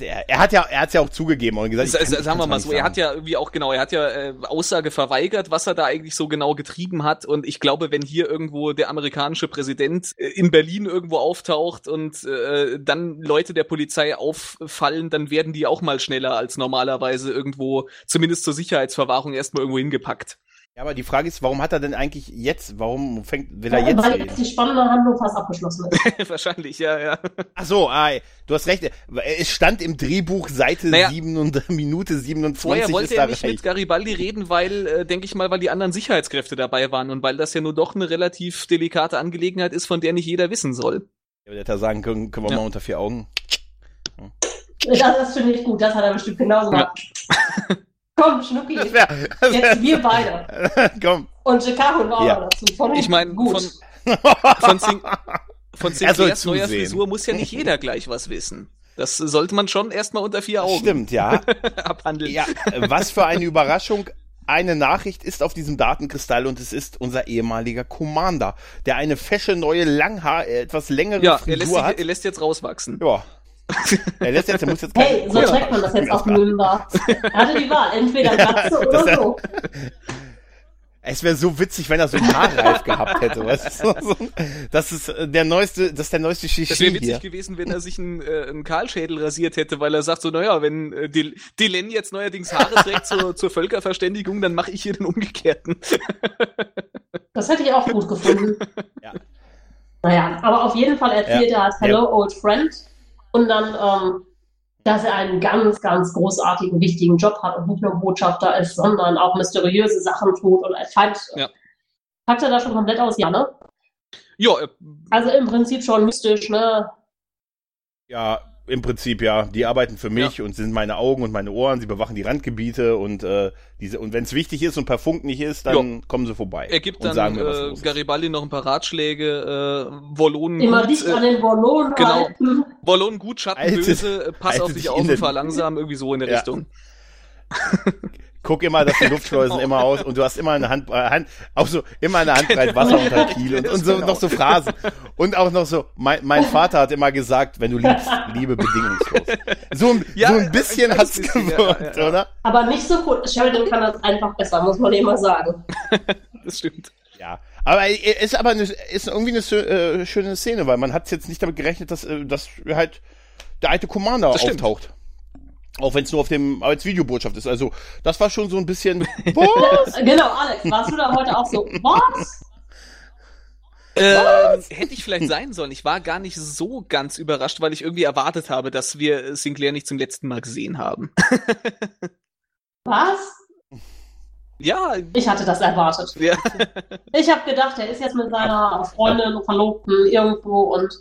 er, er hat ja, er hat's ja auch zugegeben und gesagt, S sagen wir mal so, er hat ja irgendwie auch genau, er hat ja äh, Aussage verweigert, was er da eigentlich so genau getrieben hat. Und ich glaube, wenn hier irgendwo der amerikanische Präsident äh, in Berlin irgendwo auftaucht und äh, dann Leute der Polizei auffallen, dann werden die auch mal schneller als normalerweise irgendwo, zumindest zur Sicherheitsverwahrung, erstmal irgendwo hingepackt. Ja, aber die Frage ist, warum hat er denn eigentlich jetzt, warum fängt, will er jetzt Weil reden? die spannende Handlung fast abgeschlossen ist. Wahrscheinlich, ja, ja. Ach so, ah, du hast recht. Es stand im Drehbuch Seite naja, 7 und Minute 27 Vorher wollte er nicht recht. mit Garibaldi reden, weil, äh, denke ich mal, weil die anderen Sicherheitskräfte dabei waren und weil das ja nur doch eine relativ delikate Angelegenheit ist, von der nicht jeder wissen soll. Ja, der hätte sagen können, können wir ja. mal unter vier Augen. Das, das finde ich gut, das hat er bestimmt genauso gemacht. Komm, Schnucki, Das wär, das jetzt wär, wir beide. komm. Und Chicago war Ja. auch dazu. Von Ich meine, gut. von, von, Sing, von Sinclairs neuer. Frisur muss ja nicht jeder gleich was wissen. Das sollte man schon erstmal unter vier Augen Stimmt, ja. abhandeln. Ja, was für eine Überraschung. Eine Nachricht ist auf diesem Datenkristall und es ist unser ehemaliger Commander, der eine fesche, neue, langhaar, äh, etwas längere Ja, er lässt, Frisur sich, hat. er lässt jetzt rauswachsen. Ja. Er lässt jetzt, er muss jetzt Hey, so trägt man das jetzt auf Nürnberg. Er hatte die Wahl, entweder Glatze oder so. Es wäre so witzig, wenn er so einen Haarreif gehabt hätte. Weißt du? so, das ist äh, der neueste, das ist der neueste Das wäre Shishi witzig hier. gewesen, wenn er sich einen, äh, einen Kahlschädel rasiert hätte, weil er sagt so, naja, wenn äh, Delenn jetzt neuerdings Haare trägt zur, zur Völkerverständigung, dann mache ich hier den Umgekehrten. Das hätte ich auch gut gefunden. Ja. Naja, aber auf jeden Fall erzählt er als Hello Old Friend und dann, ähm, dass er einen ganz, ganz großartigen, wichtigen Job hat und nicht nur Botschafter ist, sondern auch mysteriöse Sachen tut und als Feind. Ja. Packt er da schon komplett aus, ja, ne? Ja, äh, Also im Prinzip schon mystisch, ne? Ja, im Prinzip ja. Die arbeiten für mich und sind meine Augen und meine Ohren. Sie bewachen die Randgebiete und äh, diese und wenn es wichtig ist und per Funk nicht ist, dann kommen sie vorbei. er gibt und dann sagen mir, was äh. Garibaldi noch ein paar Ratschläge, äh, Wollonen Immer gut, dicht an äh, den Borlonen genau. halten. Wollonen gut, Schatten böse, pass auf dich auf und fahr langsam, irgendwie so in der Ja. Richtung. Guck immer, dass die Luftschleusen Genau. immer aus und du hast immer eine Hand, äh, Hand auch so immer eine Handbreit Wasser unter Kiel und, und so Genau. noch so Phrasen und auch noch so. Mein, mein Vater hat immer gesagt, wenn du liebst, liebe bedingungslos. So, ein- Ja, so ein bisschen ein hat's bisschen, gewirkt, ja, ja. oder? Aber nicht so gut. Sheridan kann das einfach besser, muss man immer sagen. Das stimmt. Ja, aber äh, ist aber eine, ist irgendwie eine äh, schöne Szene, weil man hat jetzt nicht damit gerechnet, dass, äh, dass halt der alte Commander Das stimmt. Auch wenn es nur auf dem als Videobotschaft ist. Also das war schon so ein bisschen. Was? Genau, Alex, warst du da heute auch so? Was? Ähm, hätte ich vielleicht sein sollen. Ich war gar nicht so ganz überrascht, weil ich irgendwie erwartet habe, dass wir Sinclair nicht zum letzten Mal gesehen haben. Was? ja, Ich hatte das erwartet. ja. Ich habe gedacht, er ist jetzt mit seiner Freundin, Verlobten irgendwo und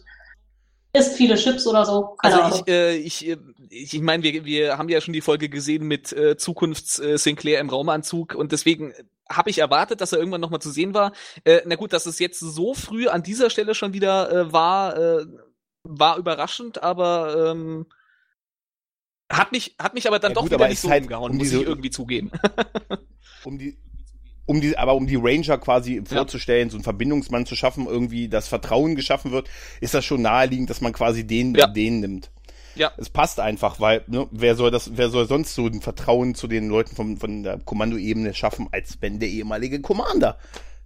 isst viele Chips oder so. Keine Also Ahnung. ich, äh, ich, äh, ich, ich meine, wir, wir haben ja schon die Folge gesehen mit äh, Zukunfts äh, Sinclair im Raumanzug und deswegen habe ich erwartet, dass er irgendwann nochmal zu sehen war. Äh, na gut, dass es jetzt so früh an dieser Stelle schon wieder äh, war, äh, war überraschend, aber ähm, hat mich, hat mich aber dann Ja doch gut, wieder nicht so halt umgehauen, um muss diese- ich irgendwie zugeben. um die um die, aber um die Ranger quasi vorzustellen, so einen Verbindungsmann zu schaffen, irgendwie das Vertrauen geschaffen wird, ist das schon naheliegend, dass man quasi den, Ja. den nimmt. Ja. Es passt einfach, weil, ne, wer soll das, wer soll sonst so ein Vertrauen zu den Leuten von, von der Kommandoebene schaffen, als wenn der ehemalige Commander,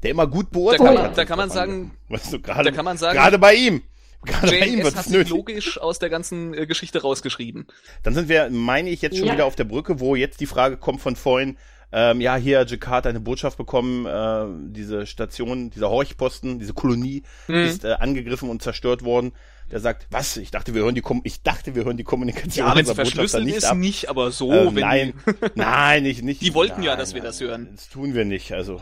der immer gut Da beurteilt kann man, hat. da kann man sagen, weißt du, gerade, da kann man sagen, gerade bei ihm. Gerade bei ihm wird hat es sich nötig. logisch aus der ganzen äh, Geschichte rausgeschrieben. Dann sind wir, meine ich, jetzt schon Ja. wieder auf der Brücke, wo jetzt die Frage kommt von vorhin, ähm, ja, hier hat Jakarta eine Botschaft bekommen, äh, diese Station, dieser Horchposten, diese Kolonie Mhm. ist äh, angegriffen und zerstört worden. Der sagt, was? Ich dachte, wir hören die Kom ich dachte, wir hören die Kommunikation Ja, wenn es verschlüsselt nicht ist, ab. nicht, aber so, Äh, wenn nein, nein, nicht, nicht. Die wollten ja, nein, dass wir nein, das hören. Das tun wir nicht, also.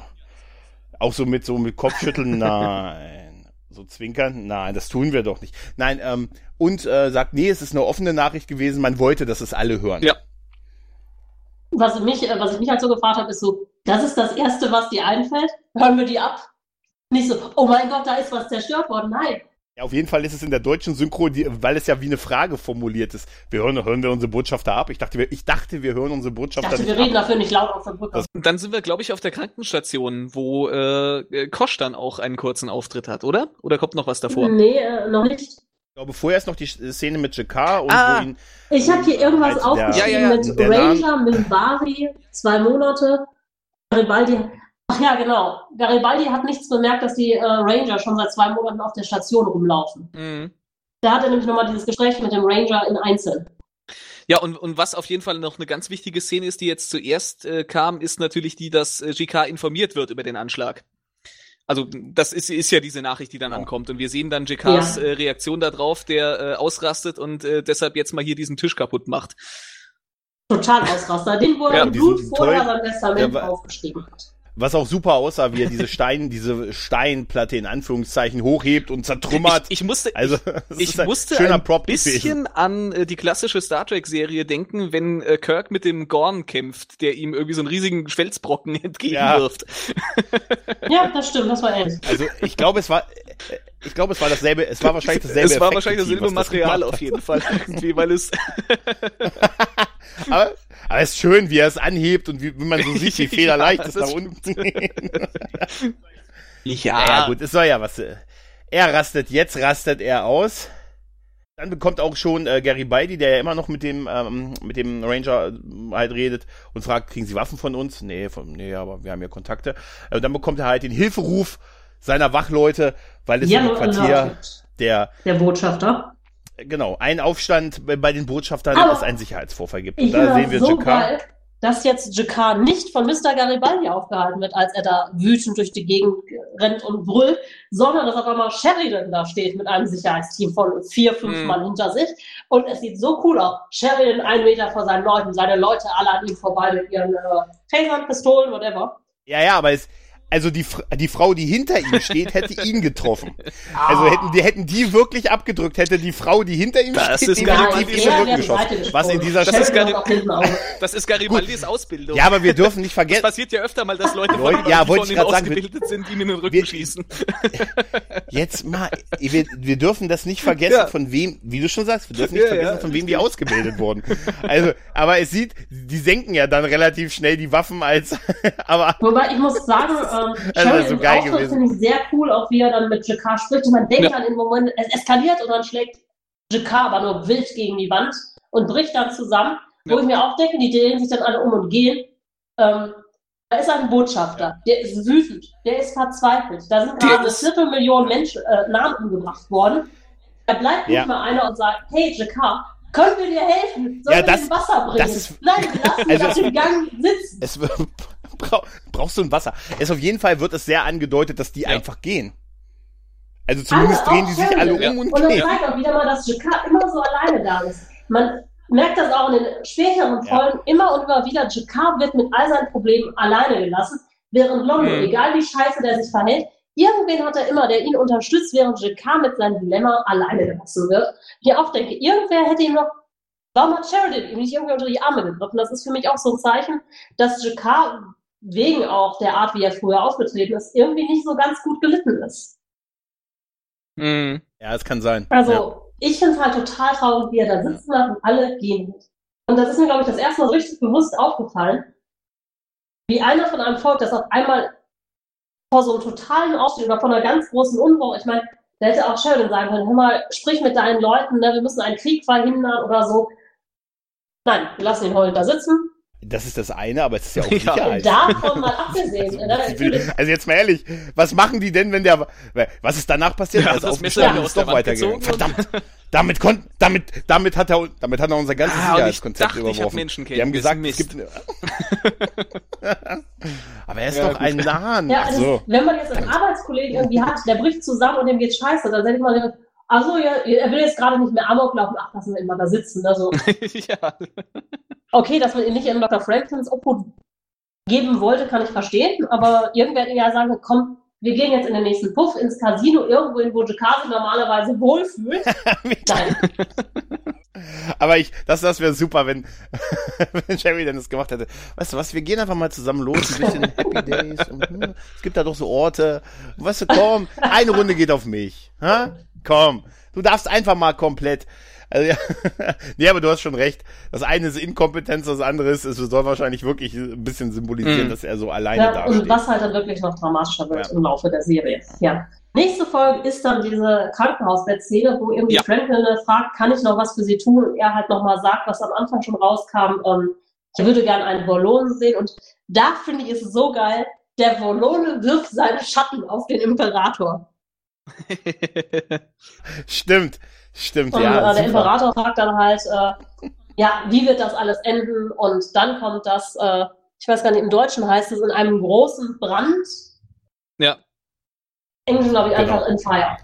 Auch so mit so mit Kopfschütteln, nein. So zwinkern, nein, das tun wir doch nicht. Nein, ähm, und äh, sagt, nee, es ist eine offene Nachricht gewesen, man wollte, dass es alle hören. Ja. Was, mich, äh, was ich mich halt so gefragt habe, ist so, das ist das Erste, was dir einfällt? Hören wir die ab? Nicht so, oh mein Gott, da ist was zerstört worden. Nein. Ja, auf jeden Fall ist es in der deutschen Synchro, die, weil es ja wie eine Frage formuliert ist. Wir hören, hören wir unsere Botschafter ab. Ich dachte, wir, ich dachte, wir hören unsere Ich Botschafter dachte, wir nicht reden ab. dafür nicht laut auf der Brücke. Dann sind wir, glaube ich, auf der Krankenstation, wo äh, äh, Kosch dann auch einen kurzen Auftritt hat, oder? Oder kommt noch was davor? Nee, äh, noch nicht. Ich glaube, vorher ist noch die Szene mit Jakar und Ah. wo ihn, Ich habe hier irgendwas der- aufgeschrieben Ja, ja, ja. mit Ranger, Milvari, zwei Monate. Garibaldi. Ach ja, genau. Garibaldi hat nichts bemerkt, dass die äh, Ranger schon seit zwei Monaten auf der Station rumlaufen. Mhm. Da hat er nämlich nochmal dieses Gespräch mit dem Ranger in Einzel. Ja, und, und was auf jeden Fall noch eine ganz wichtige Szene ist, die jetzt zuerst äh, kam, ist natürlich die, dass äh, GK informiert wird über den Anschlag. Also das ist, ist ja diese Nachricht, die dann ankommt. Und wir sehen dann JKs Ja. äh, Reaktion darauf, der äh, ausrastet und äh, deshalb jetzt mal hier diesen Tisch kaputt macht. Total Ausraster. Den, er Ja, Blut vorher sein Testament aufgeschrieben hat. Was auch super aussah, wie er diese Stein, diese Steinplatte in Anführungszeichen hochhebt und zertrümmert. Ich, ich musste, also, ich, ich musste ein, ein bisschen gewesen. an äh, die klassische Star Trek Serie denken, wenn äh, Kirk mit dem Gorn kämpft, der ihm irgendwie so einen riesigen Schwelzbrocken entgegenwirft. Ja. ja, das stimmt, das war ähnlich. Also, ich glaube, es war, äh, ich glaube, es war dasselbe, es war wahrscheinlich dasselbe. Es war wahrscheinlich dasselbe Material auf jeden Fall irgendwie, weil es. aber, aber es ist schön, wie er es anhebt und wie, wie man so sieht, wie federleicht ja, es da unten. ja. ja, gut, es soll ja was. Äh, er rastet, jetzt rastet er aus. Dann bekommt auch schon äh, Gary Beide, der ja immer noch mit dem ähm, mit dem Ranger äh, halt redet und fragt, kriegen Sie Waffen von uns? Nee, von, nee, aber wir haben ja Kontakte. Äh, und dann bekommt er halt den Hilferuf seiner Wachleute, weil es ja, im Quartier der der Botschafter genau, ein Aufstand bei den Botschaftern, dass es einen Sicherheitsvorfall gibt. Und da sehen wir so Jakar. Geil, dass jetzt Jakar nicht von Mr. Garibaldi aufgehalten wird, als er da wütend durch die Gegend rennt und brüllt, sondern dass auf einmal Sheridan da steht mit einem Sicherheitsteam von vier, fünf hm. Mann hinter sich. Und es sieht so cool aus. Sheridan einen Meter vor seinen Leuten, seine Leute alle an ihm vorbei mit ihren äh, Tasern, Pistolen, whatever. Ja, ja, aber es, also die, die Frau, die hinter ihm steht, hätte ihn getroffen. Also hätten die, hätten die wirklich abgedrückt, hätte die Frau, die hinter ihm das steht, ist definitiv in den Rücken geschossen. Was in dieser das, ist Gari das ist Garibaldis Ausbildung. Ja, aber wir dürfen nicht vergessen. Das passiert ja öfter mal, dass Leute, Leute von, ja, von ihm ausgebildet sagen, sind, die in den Rücken wir, schießen. Jetzt mal, wir, wir dürfen das nicht vergessen, ja. von wem, wie du schon sagst, wir dürfen nicht ja, vergessen, ja. von wem die ausgebildet wurden. Also, aber es sieht, die senken ja dann relativ schnell die Waffen als, aber. Wobei ich muss sagen, ähm, also, geil auch gewesen. finde ich sehr cool, auch wie er dann mit Jakar spricht. Und man denkt ja. dann im Moment, es eskaliert und dann schlägt Jakar aber nur wild gegen die Wand und bricht dann zusammen. Ja. Wo ich mir auch denke, die drehen sich dann alle um und gehen. Ähm, da ist ein Botschafter, der ist wütend, der ist verzweifelt. Da sind gerade eine Viertelmillion Menschen, äh, Namen umgebracht worden. Da bleibt ja. nicht mal einer und sagt, hey Jakar, können wir dir helfen? Sollen ja, das, wir Wasser bringen? Das ist, Nein, lassen also auf dem Gang sitzen. Es, brauchst du ein Wasser. Es auf jeden Fall wird es sehr angedeutet, dass die ja. einfach gehen. Also zumindest drehen die sich alle um und, und gehen. Und das zeigt auch wieder mal, dass Jakar immer so alleine da ist. Man merkt das auch in den späteren Folgen. Ja. Immer und immer wieder, Jakar wird mit all seinen Problemen alleine gelassen, während Londo, mhm. egal wie scheiße der sich verhält, irgendwen hat er immer, der ihn unterstützt, während Jakar mit seinem Dilemma alleine gelassen wird. Ich auch denke, irgendwer hätte ihm noch Warum hat Sheridan ihm nicht irgendwie unter die Arme gegriffen? Das ist für mich auch so ein Zeichen, dass Jakar wegen auch der Art, wie er früher aufgetreten ist, irgendwie nicht so ganz gut gelitten ist. Mhm. Ja, es kann sein. Also, ja. ich finde es halt total traurig, wie er da sitzen hat und alle gehen. Und das ist mir, glaube ich, das erste Mal so richtig bewusst aufgefallen, wie einer von einem Volk, das auf einmal vor so einem totalen Aufstieg oder von einer ganz großen Unruhe, ich meine, da hätte auch Sheridan sagen können, hör mal, sprich mit deinen Leuten, ne, wir müssen einen Krieg verhindern oder so. Nein, wir lassen ihn heute da sitzen, das ist das eine, aber es ist ja auch Sicherheit. Ja, davon mal abgesehen. Ne? also jetzt mal ehrlich, was machen die denn, wenn der, was ist danach passiert? Ja, er ist aufgestanden, ist doch weitergegangen. Verdammt, damit konnte, damit, damit hat er, damit hat er unser ganzes ah, Sicherheitskonzept dachte, überworfen. Die haben gesagt, es gibt, aber er ist ja, doch ein Nahen. Ja, also, so. wenn man jetzt einen Arbeitskollegen irgendwie hat, der bricht zusammen und dem geht scheiße, dann denkt man, Achso, ja, er will jetzt gerade nicht mehr Amok laufen. Ach, lassen wir ihn mal da sitzen. Also, ja. Okay, dass man ihn nicht in Dr. Franklins Obhut geben wollte, kann ich verstehen. Aber irgendwer ja sagen, komm, wir gehen jetzt in den nächsten Puff ins Casino, irgendwo in wo Jakar normalerweise wohlfühlt. Nein. Aber ich, das, das wäre super, wenn, wenn Jerry dann das gemacht hätte. Weißt du was, wir gehen einfach mal zusammen los, ein bisschen Happy Days. Und, hm, es gibt da doch so Orte. Weißt du, komm, eine Runde geht auf mich. Ha? Komm, du darfst einfach mal komplett. Also, ja, nee, aber du hast schon recht. Das eine ist Inkompetenz, das andere ist, es soll wahrscheinlich wirklich ein bisschen symbolisieren, mm. dass er so alleine ja, dasteht. Und was halt dann wirklich noch dramatischer wird ja. im Laufe der Serie. Ja. Nächste Folge ist dann diese Krankenhausbettszene, wo irgendwie ja. Franklin fragt, kann ich noch was für sie tun? Und er halt nochmal sagt, was am Anfang schon rauskam, ähm, ich würde gerne einen Volone sehen. Und da finde ich es so geil, der Volone wirft seine Schatten auf den Imperator. stimmt, stimmt, und, ja. Äh, der. Imperator fragt dann halt, äh, ja, wie wird das alles enden? Und dann kommt das, äh, ich weiß gar nicht, im Deutschen heißt es in einem großen Brand. Ja. Englisch glaube ich einfach genau. in Fire.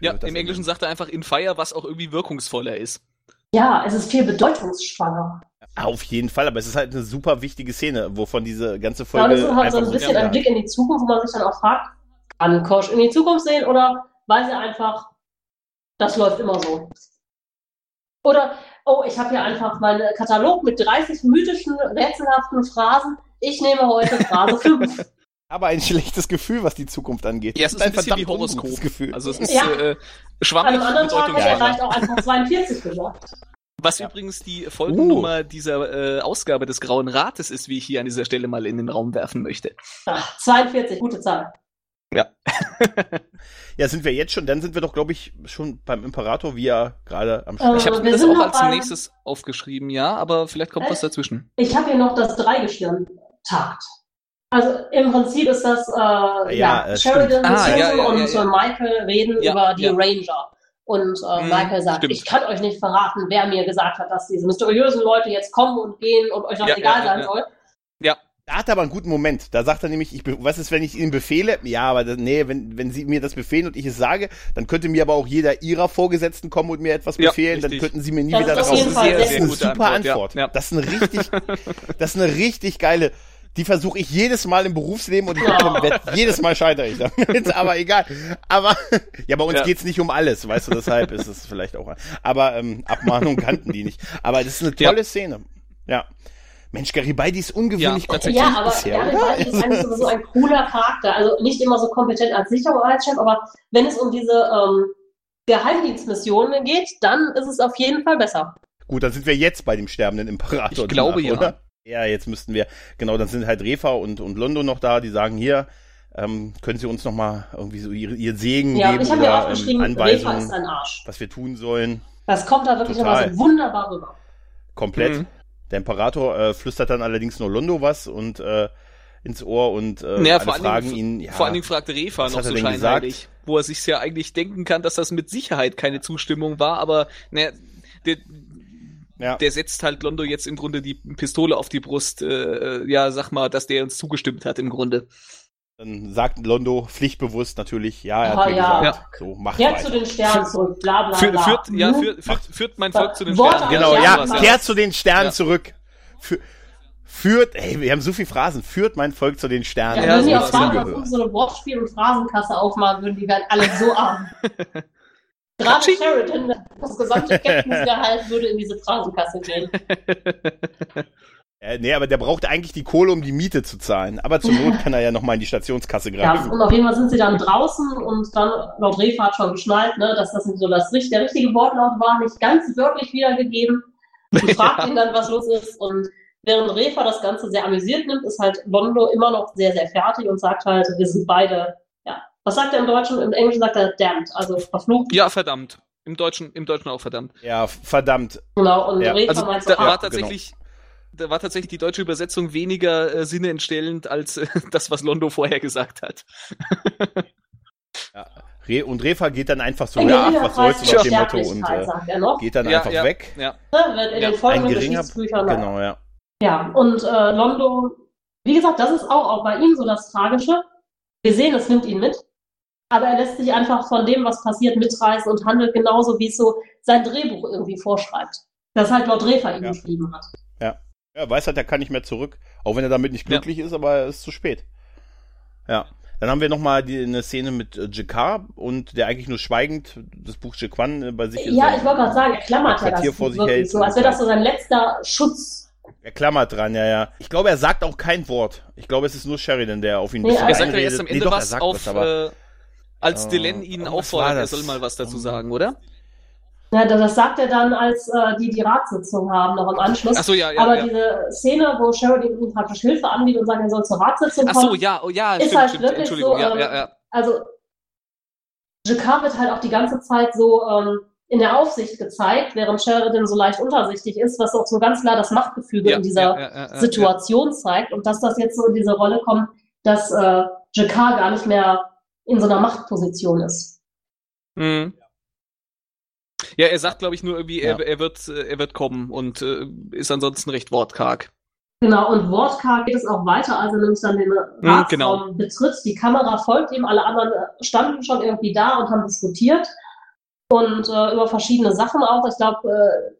Ja, im Englischen sagt er einfach in Fire, was auch irgendwie wirkungsvoller ist. Ja, es ist viel bedeutungsschwanger. Auf jeden Fall, aber es ist halt eine super wichtige Szene, wovon diese ganze Ja, Folge und es ist halt so einfach ein bisschen ein Blick in die Zukunft, wo man sich dann auch fragt, kann Kosch in die Zukunft sehen oder weiß er einfach, das läuft immer so? Oder, oh, ich habe hier einfach meinen Katalog mit 30 mythischen, rätselhaften Phrasen. Ich nehme heute Phrase 5. Aber ein schlechtes Gefühl, was die Zukunft angeht. Ja, es ist ein bisschen wie Horoskop. Gefühl. Also es ist Ja. äh, An schwammig einem anderen Tag hätte er vielleicht auch einfach 42 gesagt. Was Ja. übrigens die Folgennummer dieser äh, Ausgabe des Grauen Rates ist, wie ich hier an dieser Stelle mal in den Raum werfen möchte. Ach, 42, gute Zahl. Ja, sind wir jetzt schon, dann sind wir doch, glaube ich, schon beim Imperator, wie er gerade am Start Ich habe mir das auch noch als nächstes aufgeschrieben, ja, aber vielleicht kommt Äh, was dazwischen. Ich habe hier noch das Dreigestirn tagt. Also im Prinzip ist das, äh, ja, äh, Sheridan. Ah, ja, ja, ja, und ja. äh, Michael reden Ja, über die ja. Ranger. Und äh, Mhm, Michael sagt, stimmt. ich kann euch nicht verraten, wer mir gesagt hat, dass diese mysteriösen Leute jetzt kommen und gehen und euch das Ja, egal ja, ja, sein ja. soll. Ja, Da hat er aber einen guten Moment. Da sagt er nämlich, ich, be- was ist, wenn ich Ihnen befehle? Ja, aber das, nee, wenn, wenn Sie mir das befehlen und ich es sage, dann könnte mir aber auch jeder Ihrer Vorgesetzten kommen und mir etwas Ja, befehlen, dann richtig. könnten Sie mir nie Das wieder drauf. Das sehr ist eine super Antwort, ja. Antwort. Ja. Das ist eine richtig, das ist eine richtig geile. Die versuche ich jedes Mal im Berufsleben und ich Ja. werd, jedes Mal scheitere ich damit. Aber egal. Aber ja, bei uns Ja. geht's nicht um alles, weißt du, deshalb ist es vielleicht auch. Aber ähm, Abmahnung kannten die nicht. Aber das ist eine Ja. tolle Szene. Ja. Mensch, Garibaldi ist ungewöhnlich Ja, tatsächlich. Ja, aber bisher, Gary oder? Ist eigentlich sowieso ein cooler Charakter. Also nicht immer so kompetent als Sicherheitschef, aber wenn es um diese ähm, Geheimdienstmissionen geht, dann ist es auf jeden Fall besser. Gut, dann sind wir jetzt bei dem sterbenden Imperator. Ich glaube, ja. oder? Ja, jetzt müssten wir, genau, dann sind halt Refa und, und Londo noch da, die sagen hier, ähm, können Sie uns noch mal irgendwie so ihr, ihr Segen Ja, geben ich habe mir oder aufgeschrieben, ähm, Refa ist Anweisungen, ein Arsch. was wir tun sollen. Das kommt da wirklich immer so wunderbar rüber. Komplett. Mhm. Der Imperator äh, flüstert dann allerdings nur Londo was und äh, ins Ohr und äh, Naja, vor fragen Dingen- ihn, ja, Vor allen Dingen fragt Refa noch so scheinheilig, wo er sich ja eigentlich denken kann, dass das mit Sicherheit keine Zustimmung war, aber naja, der, ja, der setzt halt Londo jetzt im Grunde die Pistole auf die Brust. Äh, äh, ja, sag mal, dass der uns zugestimmt hat im Grunde. Dann sagt Londo pflichtbewusst natürlich, ja, er hat Ah, mir ja. gesagt, so, mach Kehrt zu weiter. den Sternen zurück, bla bla bla. führt, ja, Hm? führt, führt, führt mein Volk zu den Wort Sternen. Genau, Ja, ja, ja. kehrt zu den Sternen Ja. zurück. Für, führt, ey, wir haben so viele Phrasen, führt mein Volk zu den Sternen. Ja, Ja, wenn die so auf hingehört. so eine Wortspiel- und Phrasenkasse aufmachen würden, die wären alle so arm. Gerade. Sheridan, das gesamte Captainsgehalt würde in diese Phrasenkasse gehen. Äh, nee, aber der braucht eigentlich die Kohle, um die Miete zu zahlen. Aber zur Not kann er ja nochmal in die Stationskasse Ja, greifen. und auf jeden Fall sind sie dann draußen und dann laut Refa hat schon geschnallt, ne, dass das nicht so das, der richtige Wortlaut war, nicht ganz wörtlich wiedergegeben. Und fragt ihn dann, was los ist. Und während Refa das Ganze sehr amüsiert nimmt, ist halt Londo immer noch sehr, sehr fertig und sagt halt, wir sind beide, ja. Was sagt er im Deutschen? Im Englischen sagt er damned, also verflucht. Ja, verdammt. Im Deutschen, im Deutschen auch verdammt. Ja, verdammt. Genau, und Ja, Refa Also meint so, da ah, war tatsächlich, da war tatsächlich die deutsche Übersetzung weniger äh, Sinne entstellend als äh, das, was Londo vorher gesagt hat. Ja. Re und Refa geht dann einfach so, ja, ach, was soll's nach dem Motto und äh, sagt er noch. geht dann ja, einfach ja, weg. Ja. Ne, wird in Ja, den folgenden ein geringer- Geschichtsbüchern Genau, ja. Ja, und äh, Londo, wie gesagt, das ist auch, auch bei ihm so das Tragische. Wir sehen, es nimmt ihn mit, aber er lässt sich einfach von dem, was passiert, mitreißen und handelt genauso, wie es so sein Drehbuch irgendwie vorschreibt. Das halt laut Refa ihm Ja. geschrieben hat. Er weiß halt, er kann nicht mehr zurück, auch wenn er damit nicht glücklich ist, aber er ist zu spät. Ja. Dann haben wir nochmal eine Szene mit äh, Jakar und der eigentlich nur schweigend das Buch Jequan äh, bei sich Ja, ich wollte gerade sagen, er klammert ja das Quartier vor sich hält so, als wäre das so sein letzter Schutz. Er klammert dran, ja, ja. Ich glaube, er sagt auch kein Wort. Ich glaube, es ist nur Sheridan, der auf ihn Nee, Er sagt ja erst am Nee, Ende doch, er was sagt auf, was, aber- äh, als Äh, Delenn ihn auffordert, er soll mal was dazu sagen, oder? Ja, das sagt er dann, als äh, die die Ratssitzung haben, noch im Anschluss. Ach so, ja, ja. aber ja. diese Szene, wo Sheridan ihm praktisch Hilfe anbietet und sagt, er soll zur Ratssitzung Ach kommen, so, ja, oh, ja, Ist stimmt, halt stimmt. wirklich so, ähm, ja, ja. also Jakar wird halt auch die ganze Zeit so ähm, in der Aufsicht gezeigt, während Sheridan so leicht untersichtig ist, was auch so ganz klar das Machtgefüge in dieser. Situation zeigt und dass das jetzt so in diese Rolle kommt, dass äh, Jakar gar nicht mehr in so einer Machtposition ist. Mhm. Ja, er sagt, glaube ich, nur irgendwie, Ja. er, er, wird, äh, er wird kommen und äh, ist ansonsten recht wortkarg. Genau, und wortkarg geht es auch weiter, als er nämlich dann den Ratsraum genau. betritt. Die Kamera folgt ihm, alle anderen äh, standen schon irgendwie da und haben diskutiert und äh, über verschiedene Sachen auch. Ich glaube, äh,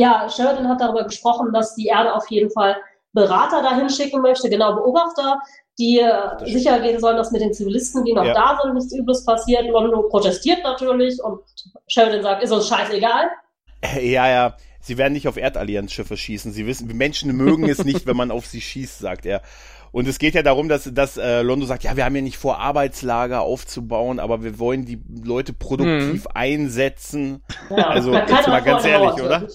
Ja, Sheridan hat darüber gesprochen, dass die Erde auf jeden Fall Berater dahin schicken möchte, genau Beobachter, die äh, sicher gehen sollen, dass mit den Zivilisten, die noch ja. da sind, nichts Übles passiert. Londo protestiert natürlich und Sheridan sagt, ist uns scheißegal. Ja, ja. Sie werden nicht auf Erdallianzschiffe schießen. Sie wissen, Menschen mögen es nicht, wenn man auf sie schießt, sagt er. Und es geht ja darum, dass, dass äh, Londo sagt, ja, wir haben ja nicht vor, Arbeitslager aufzubauen, aber wir wollen die Leute produktiv mhm. einsetzen. Ja, also jetzt mal ganz ehrlich, oder?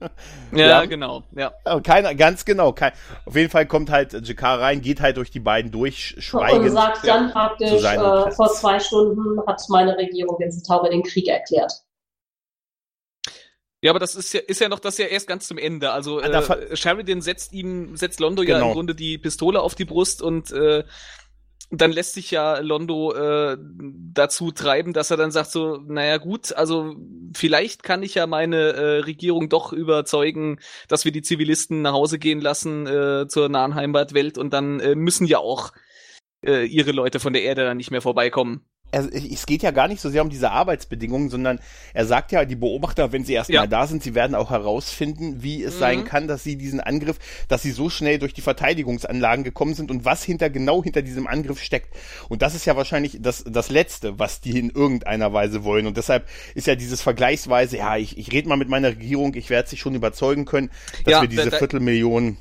Ja, ja, genau. Ja. Keiner, ganz genau. Kein, auf jeden Fall kommt halt Jakar rein, geht halt durch die beiden durch, schweigend. Und sagt dann praktisch, äh, vor zwei Stunden hat meine Regierung den Centauri den Krieg erklärt. Ja, aber das ist ja, ist ja noch das ja erst ganz zum Ende. Also äh, Sheridan setzt ihm, setzt Londo genau. ja im genau. Grunde die Pistole auf die Brust und äh, dann lässt sich ja Londo äh, dazu treiben, dass er dann sagt so, naja gut, also vielleicht kann ich ja meine äh, Regierung doch überzeugen, dass wir die Zivilisten nach Hause gehen lassen äh, zur nahen Heimatwelt und dann äh, müssen ja auch äh, ihre Leute von der Erde dann nicht mehr vorbeikommen er, es geht ja gar nicht so sehr um diese Arbeitsbedingungen, sondern er sagt ja, die Beobachter, wenn sie erstmal ja. da sind, sie werden auch herausfinden, wie es mhm. sein kann, dass sie diesen Angriff, dass sie so schnell durch die Verteidigungsanlagen gekommen sind und was hinter genau hinter diesem Angriff steckt. Und das ist ja wahrscheinlich das, das Letzte, was die in irgendeiner Weise wollen. Und deshalb ist ja dieses Vergleichsweise, ja, ich, ich rede mal mit meiner Regierung, ich werde sie schon überzeugen können, dass ja, wir diese da, da, Viertelmillion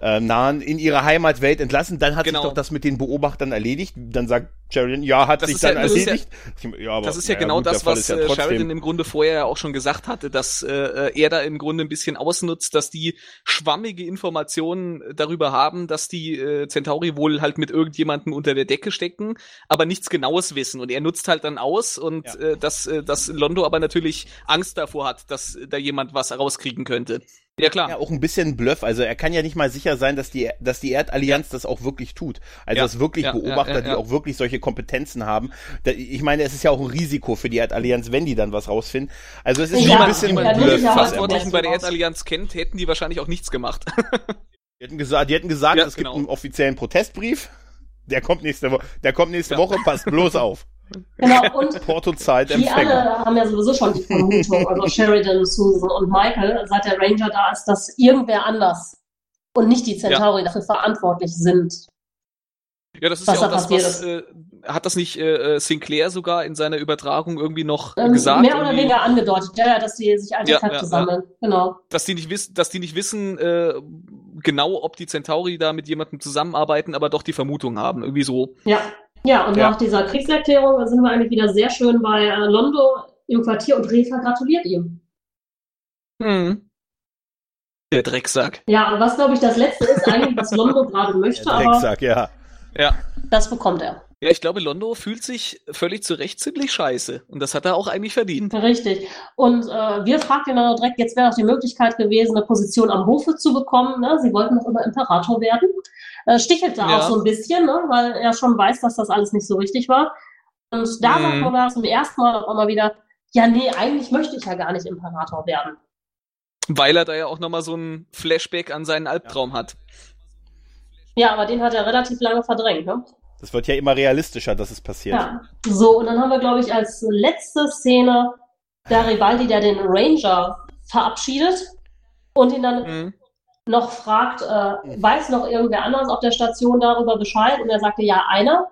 äh, nahen in ihre Heimatwelt entlassen. Dann hat genau. sich doch das mit den Beobachtern erledigt. Dann sagt Sheridan, ja, hat das sich dann ja, erledigt. Ja, ja, aber, das ist ja genau gut, das, was ja äh, Sheridan im Grunde vorher ja auch schon gesagt hatte, dass äh, er da im Grunde ein bisschen ausnutzt, dass die schwammige Informationen darüber haben, dass die äh, Centauri wohl halt mit irgendjemandem unter der Decke stecken, aber nichts Genaues wissen. Und er nutzt halt dann aus und ja. äh, dass, äh, dass Londo aber natürlich Angst davor hat, dass da jemand was rauskriegen könnte. Ja, klar. Ja, auch ein bisschen Bluff. Also er kann ja nicht mal sicher sein, dass die, dass die Erdallianz ja. das auch wirklich tut. Also ja. dass wirklich ja, Beobachter, die auch wirklich solche Kompetenzen haben. ich meine, es ist ja auch ein Risiko für die Erdallianz, wenn die dann was rausfinden. Also es ist schon ein bisschen Bluff. Wenn man Verantwortlichen bei der Erdallianz kennt, hätten die wahrscheinlich auch nichts gemacht. die hätten gesagt, die hätten gesagt es genau. gibt einen offiziellen Protestbrief. Der kommt nächste Woche, der kommt nächste Woche, passt bloß auf. Genau, und die alle haben ja sowieso schon die Vermutung, also Sheridan, Susan und Michael, seit der Ranger da ist, dass irgendwer anders und nicht die Centauri ja. dafür verantwortlich sind. Ja, das ist ja auch das, was, äh, hat das nicht äh, Sinclair sogar in seiner Übertragung irgendwie noch ähm, gesagt? Mehr oder weniger angedeutet, ja, dass die sich Artefakte ja, ja, sammeln, ja. genau. Dass die nicht wissen, dass die nicht wissen, äh, genau, ob die Centauri da mit jemandem zusammenarbeiten, aber doch die Vermutung haben, irgendwie so. Ja, ja, und ja. nach dieser Kriegserklärung sind wir eigentlich wieder sehr schön bei äh, Londo im Quartier und Reva gratuliert ihm. Hm. Der Drecksack. Ja, was glaube ich das Letzte ist eigentlich, was Londo gerade möchte. Der Drecksack, ja. Ja. Das bekommt er. Ja, ich glaube, Londo fühlt sich völlig zu Recht ziemlich scheiße. Und das hat er auch eigentlich verdient. Richtig. Und äh, wir fragten ihn dann direkt, jetzt wäre auch die Möglichkeit gewesen, eine Position am Hofe zu bekommen. Ne? Sie wollten noch immer Imperator werden äh, stichelt da ja. auch so ein bisschen, ne? weil er schon weiß, dass das alles nicht so richtig war. Und da mhm. sagt man zum ersten Mal auch mal wieder, ja, nee, eigentlich möchte ich ja gar nicht Imperator werden. Weil er da ja auch nochmal so ein Flashback an seinen Albtraum hat. Ja, aber den hat er relativ lange verdrängt, ne? Das wird ja immer realistischer, dass es passiert. Ja. So, und dann haben wir, glaube ich, als letzte Szene Garibaldi, der den Ranger verabschiedet und ihn dann mhm noch fragt, äh, weiß noch irgendwer anders auf der Station darüber Bescheid? Und er sagte, ja, einer.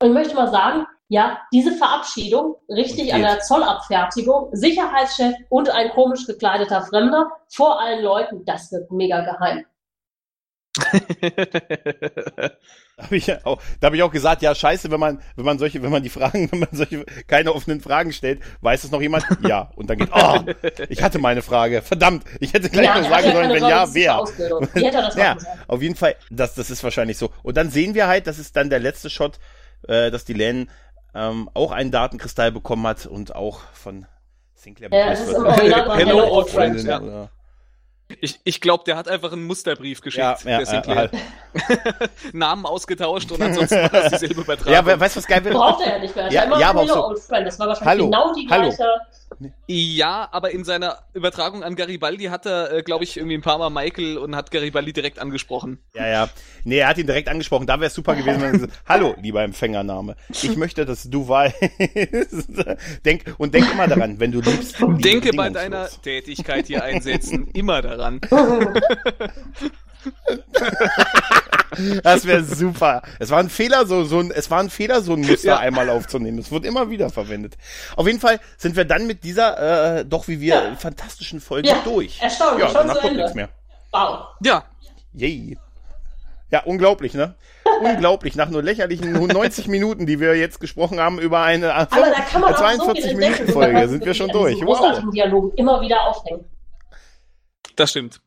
Und ich möchte mal sagen, ja, diese Verabschiedung, richtig an der Zollabfertigung, Sicherheitschef und ein komisch gekleideter Fremder vor allen Leuten, das wird mega geheim. Da habe ich, auch, da hab ich auch gesagt, ja, scheiße, wenn man, wenn man solche, wenn man die Fragen, wenn man solche keine offenen Fragen stellt, weiß es noch jemand? Ja. Und dann geht, oh, ich hatte meine Frage. Verdammt, ich hätte gleich ja, noch sagen sollen, wenn ja, wer. ja, auf jeden Fall, das, das ist wahrscheinlich so. Und dann sehen wir halt, das ist dann der letzte Shot, äh, dass die Len ähm, auch einen Datenkristall bekommen hat und auch von Sinclair ja, Hello, old friend. Ja. Ich, ich glaube, der hat einfach einen Musterbrief geschickt. Ja, ja, der Sinclair. halt. Namen ausgetauscht und ansonsten war das dieselbe Übertragung. Ja, aber weißt du, was geil wird? Braucht er ja nicht mehr. Ja, Einmal ja, aber auch so-. Das war wahrscheinlich Hallo, genau die hallo. gleiche. Ja, aber in seiner Übertragung an Garibaldi hat er, äh, glaube ich, irgendwie ein paar Mal Michael und hat Garibaldi direkt angesprochen. Ja, ja. Nee, er hat ihn direkt angesprochen. Da wäre es super gewesen, wenn er gesagt Hallo, lieber Empfängername. Ich möchte, dass du weißt. denk, und denk immer daran, wenn du liebst. Denke bei deiner Tätigkeit hier einsetzen immer daran. Das wäre super. Es war ein Fehler, so, so ein, es war ein Fehler, so ein Muster Ja. einmal aufzunehmen. Es wird immer wieder verwendet. Auf jeden Fall sind wir dann mit dieser, äh, doch wie wir, Ja. fantastischen Folge Ja, durch. erstaunlich, Ja, schon danach zu kommt Ende. nichts mehr. Wow. Ja, Yay. Ja, unglaublich, ne? unglaublich. Nach nur lächerlichen 90 Minuten, die wir jetzt gesprochen haben über eine äh, Aber da kann man auch so viel 42 entdecken. Minuten über Folge, was sind wir schon durch. Wow. Dialogen immer wieder aufhängen. Das stimmt.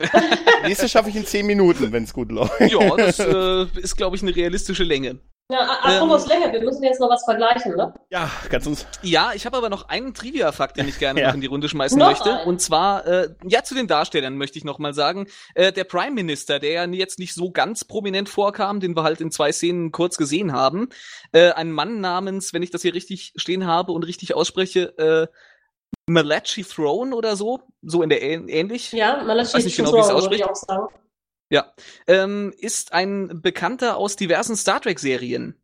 Nächstes schaffe ich in 10 Minuten, wenn es gut läuft. Ja, das äh, ist, glaube ich, eine realistische Länge. Ja, apropos Länge, wir müssen jetzt noch was vergleichen, ne? Ja, kannst uns. Ja, ich habe aber noch einen Trivia-Fakt, den ich gerne Ja. noch in die Runde schmeißen Noch möchte. einen? Und zwar, äh, ja, zu den Darstellern möchte ich noch mal sagen. Äh, der Prime Minister, der ja jetzt nicht so ganz prominent vorkam, den wir halt in zwei Szenen kurz gesehen haben. Äh, ein Mann namens, wenn ich das hier richtig stehen habe und richtig ausspreche, äh, Malachi Throne oder so, so in der Ähn ähnlich. Ja, Malachi Weiß nicht genau, wie es ausspricht. ich auch sagen. Ja, ähm, ist ein Bekannter aus diversen Star Trek-Serien.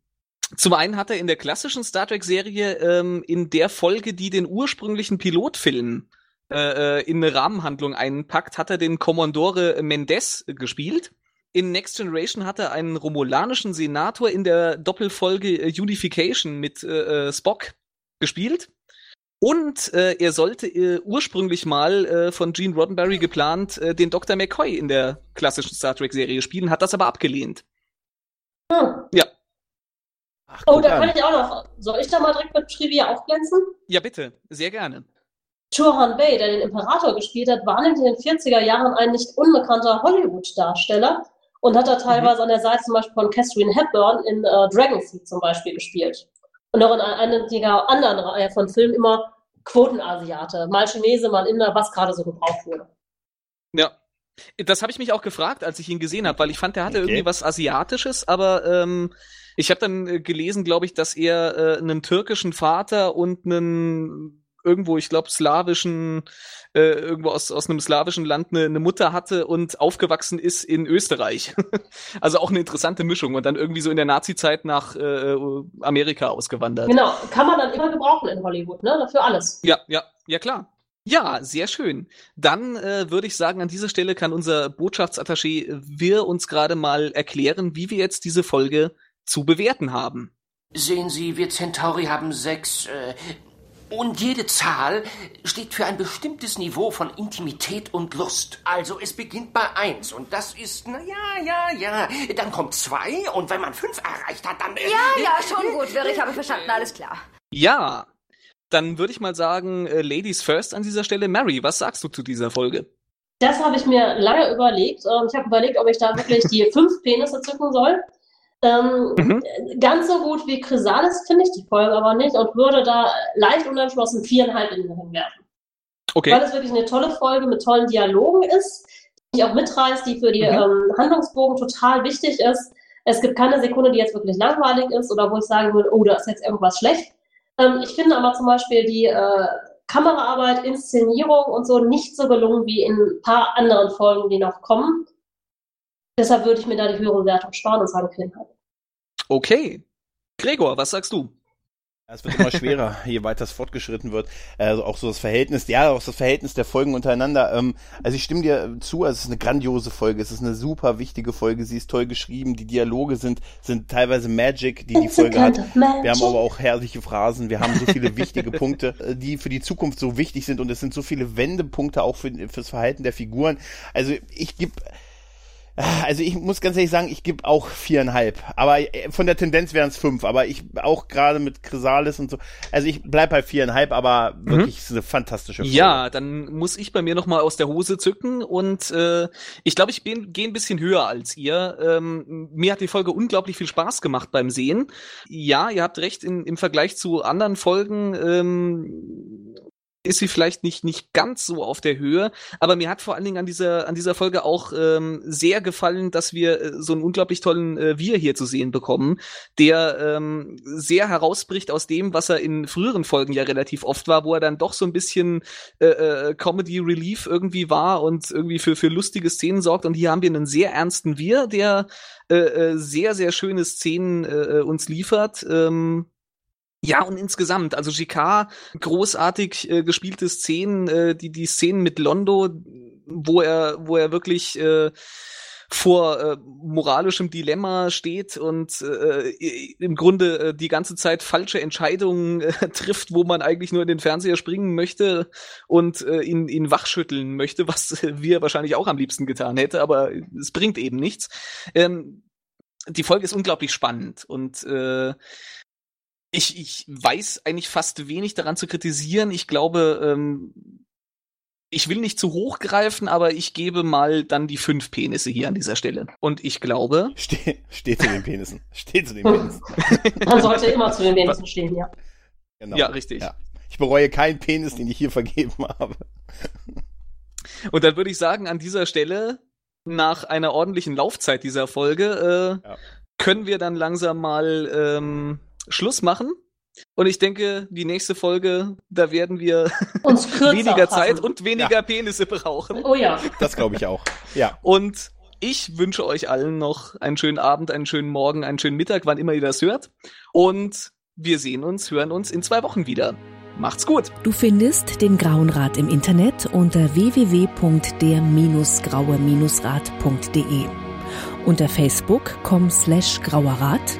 Zum einen hat er in der klassischen Star Trek-Serie ähm, in der Folge, die den ursprünglichen Pilotfilm äh, äh, in eine Rahmenhandlung einpackt, hat er den Commodore Mendez gespielt. In Next Generation hat er einen romulanischen Senator in der Doppelfolge äh, Unification mit äh, äh, Spock gespielt. Und äh, er sollte äh, ursprünglich mal äh, von Gene Roddenberry geplant äh, den Dr. McCoy in der klassischen Star Trek-Serie spielen, hat das aber abgelehnt. Hm. Ja. Ach, Oh, da an. kann ich auch noch. Soll ich da mal direkt mit Trivia aufglänzen? Ja, bitte, sehr gerne. Turhan Bey, der den Imperator gespielt hat, war nämlich in den 40er Jahren ein nicht unbekannter Hollywood-Darsteller und hat da teilweise an der Seite zum Beispiel von Catherine Hepburn in äh, Dragonseed zum Beispiel gespielt. Und auch in einiger anderen Reihe von Filmen immer Quotenasiate. Mal Chinese, mal Inder, was gerade so gebraucht wurde. Ja. Das habe ich mich auch gefragt, als ich ihn gesehen habe, weil ich fand, der hatte Okay. irgendwie was Asiatisches, aber ähm, ich habe dann äh, gelesen, glaube ich, dass er äh, einen türkischen Vater und einen irgendwo, ich glaube, slawischen, äh, irgendwo aus, aus einem slawischen Land eine, eine Mutter hatte und aufgewachsen ist in Österreich. also auch eine interessante Mischung und dann irgendwie so in der Nazi-Zeit nach äh, Amerika ausgewandert. Genau, kann man dann immer gebrauchen in Hollywood, ne? Dafür alles. Ja, ja, ja klar. Ja, sehr schön. Dann äh, würde ich sagen, an dieser Stelle kann unser Botschaftsattaché Wir uns gerade mal erklären, wie wir jetzt diese Folge zu bewerten haben. Sehen Sie, wir Centauri haben sechs, äh, und jede Zahl steht für ein bestimmtes Niveau von Intimität und Lust. Also es beginnt bei eins und das ist, na ja, ja, ja. Dann kommt zwei und wenn man fünf erreicht hat, dann... äh, Ja, ja, schon gut, Wirr, ich habe verstanden, alles klar. Ja, dann würde ich mal sagen, äh, Ladies first an dieser Stelle. Mary, was sagst du zu dieser Folge? Das habe ich mir lange überlegt. Ich habe überlegt, ob ich da wirklich die fünf Penisse zücken soll. Ähm, Mhm. Ganz so gut wie Chrysalis finde ich die Folge aber nicht und würde da leicht unentschlossen viereinhalb in den Ring werfen. Okay. Weil es wirklich eine tolle Folge mit tollen Dialogen ist, die mich auch mitreißt, die für die Mhm. ähm, Handlungsbogen total wichtig ist. Es gibt keine Sekunde, die jetzt wirklich langweilig ist oder wo ich sagen würde, oh, da ist jetzt irgendwas schlecht. Ähm, ich finde aber zum Beispiel die äh, Kameraarbeit, Inszenierung und so nicht so gelungen wie in ein paar anderen Folgen, die noch kommen. Deshalb würde ich mir da die höhere Wertung sparen und sagen viereinhalb. Okay. Gregor, was sagst du? Es wird immer schwerer, je weiter es fortgeschritten wird. Also auch so das Verhältnis, ja, auch das Verhältnis der Folgen untereinander. Ähm, also ich stimme dir zu, also es ist eine grandiose Folge, es ist eine super wichtige Folge, sie ist toll geschrieben, die Dialoge sind, sind teilweise Magic, die die It's Folge hat. Wir haben aber auch herrliche Phrasen, wir haben so viele wichtige Punkte, äh, die für die Zukunft so wichtig sind und es sind so viele Wendepunkte auch für, fürs Verhalten der Figuren. Also ich gebe also ich muss ganz ehrlich sagen, ich gebe auch viereinhalb. Aber äh, von der Tendenz wären es fünf. Aber ich auch gerade mit Chrysalis und so. Also ich bleib bei viereinhalb, aber wirklich ist eine fantastische Folge. Ja, dann muss ich bei mir noch mal aus der Hose zücken und äh, ich glaube, ich bin- gehe ein bisschen höher als ihr. Ähm, mir hat die Folge unglaublich viel Spaß gemacht beim Sehen. Ja, ihr habt recht, in, im Vergleich zu anderen Folgen ähm, ist sie vielleicht nicht, nicht ganz so auf der Höhe, aber mir hat vor allen Dingen an dieser, an dieser Folge auch ähm, sehr gefallen, dass wir äh, so einen unglaublich tollen äh, Wir hier zu sehen bekommen, der ähm, sehr herausbricht aus dem, was er in früheren Folgen ja relativ oft war, wo er dann doch so ein bisschen äh, äh, Comedy Relief irgendwie war und irgendwie für, für lustige Szenen sorgt. Und hier haben wir einen sehr ernsten Wir, der äh, äh, sehr, sehr schöne Szenen äh, äh uns liefert. Ähm, ja, und insgesamt, also GK, großartig äh, gespielte Szenen, äh, die, die Szenen mit Londo, wo er, wo er wirklich äh, vor äh, moralischem Dilemma steht und äh, im Grunde äh, die ganze Zeit falsche Entscheidungen äh, trifft, wo man eigentlich nur in den Fernseher springen möchte und äh, ihn, ihn wachschütteln möchte, was äh, wir wahrscheinlich auch am liebsten getan hätte, aber es bringt eben nichts. Ähm, die Folge ist unglaublich spannend und äh, ich, ich weiß eigentlich fast wenig daran zu kritisieren. Ich glaube, ähm, ich will nicht zu hoch greifen, aber ich gebe mal dann die fünf Penisse hier an dieser Stelle. Und ich glaube. Ste steht zu den Penissen. Steht zu den Penissen. Man sollte immer zu den Penissen stehen, ja. Genau. Ja, richtig. Ja. Ich bereue keinen Penis, den ich hier vergeben habe. Und dann würde ich sagen, an dieser Stelle, nach einer ordentlichen Laufzeit dieser Folge, äh, ja. können wir dann langsam mal ähm, Schluss machen. Und ich denke, die nächste Folge, da werden wir weniger Zeit und weniger ja. Penisse brauchen. Oh ja. Das glaube ich auch. Ja. Und ich wünsche euch allen noch einen schönen Abend, einen schönen Morgen, einen schönen Mittag, wann immer ihr das hört. Und wir sehen uns, hören uns in zwei Wochen wieder. Macht's gut. Du findest den Grauen Rat im Internet unter www.der-graue-rat.de, unter facebook.com slash grauerrat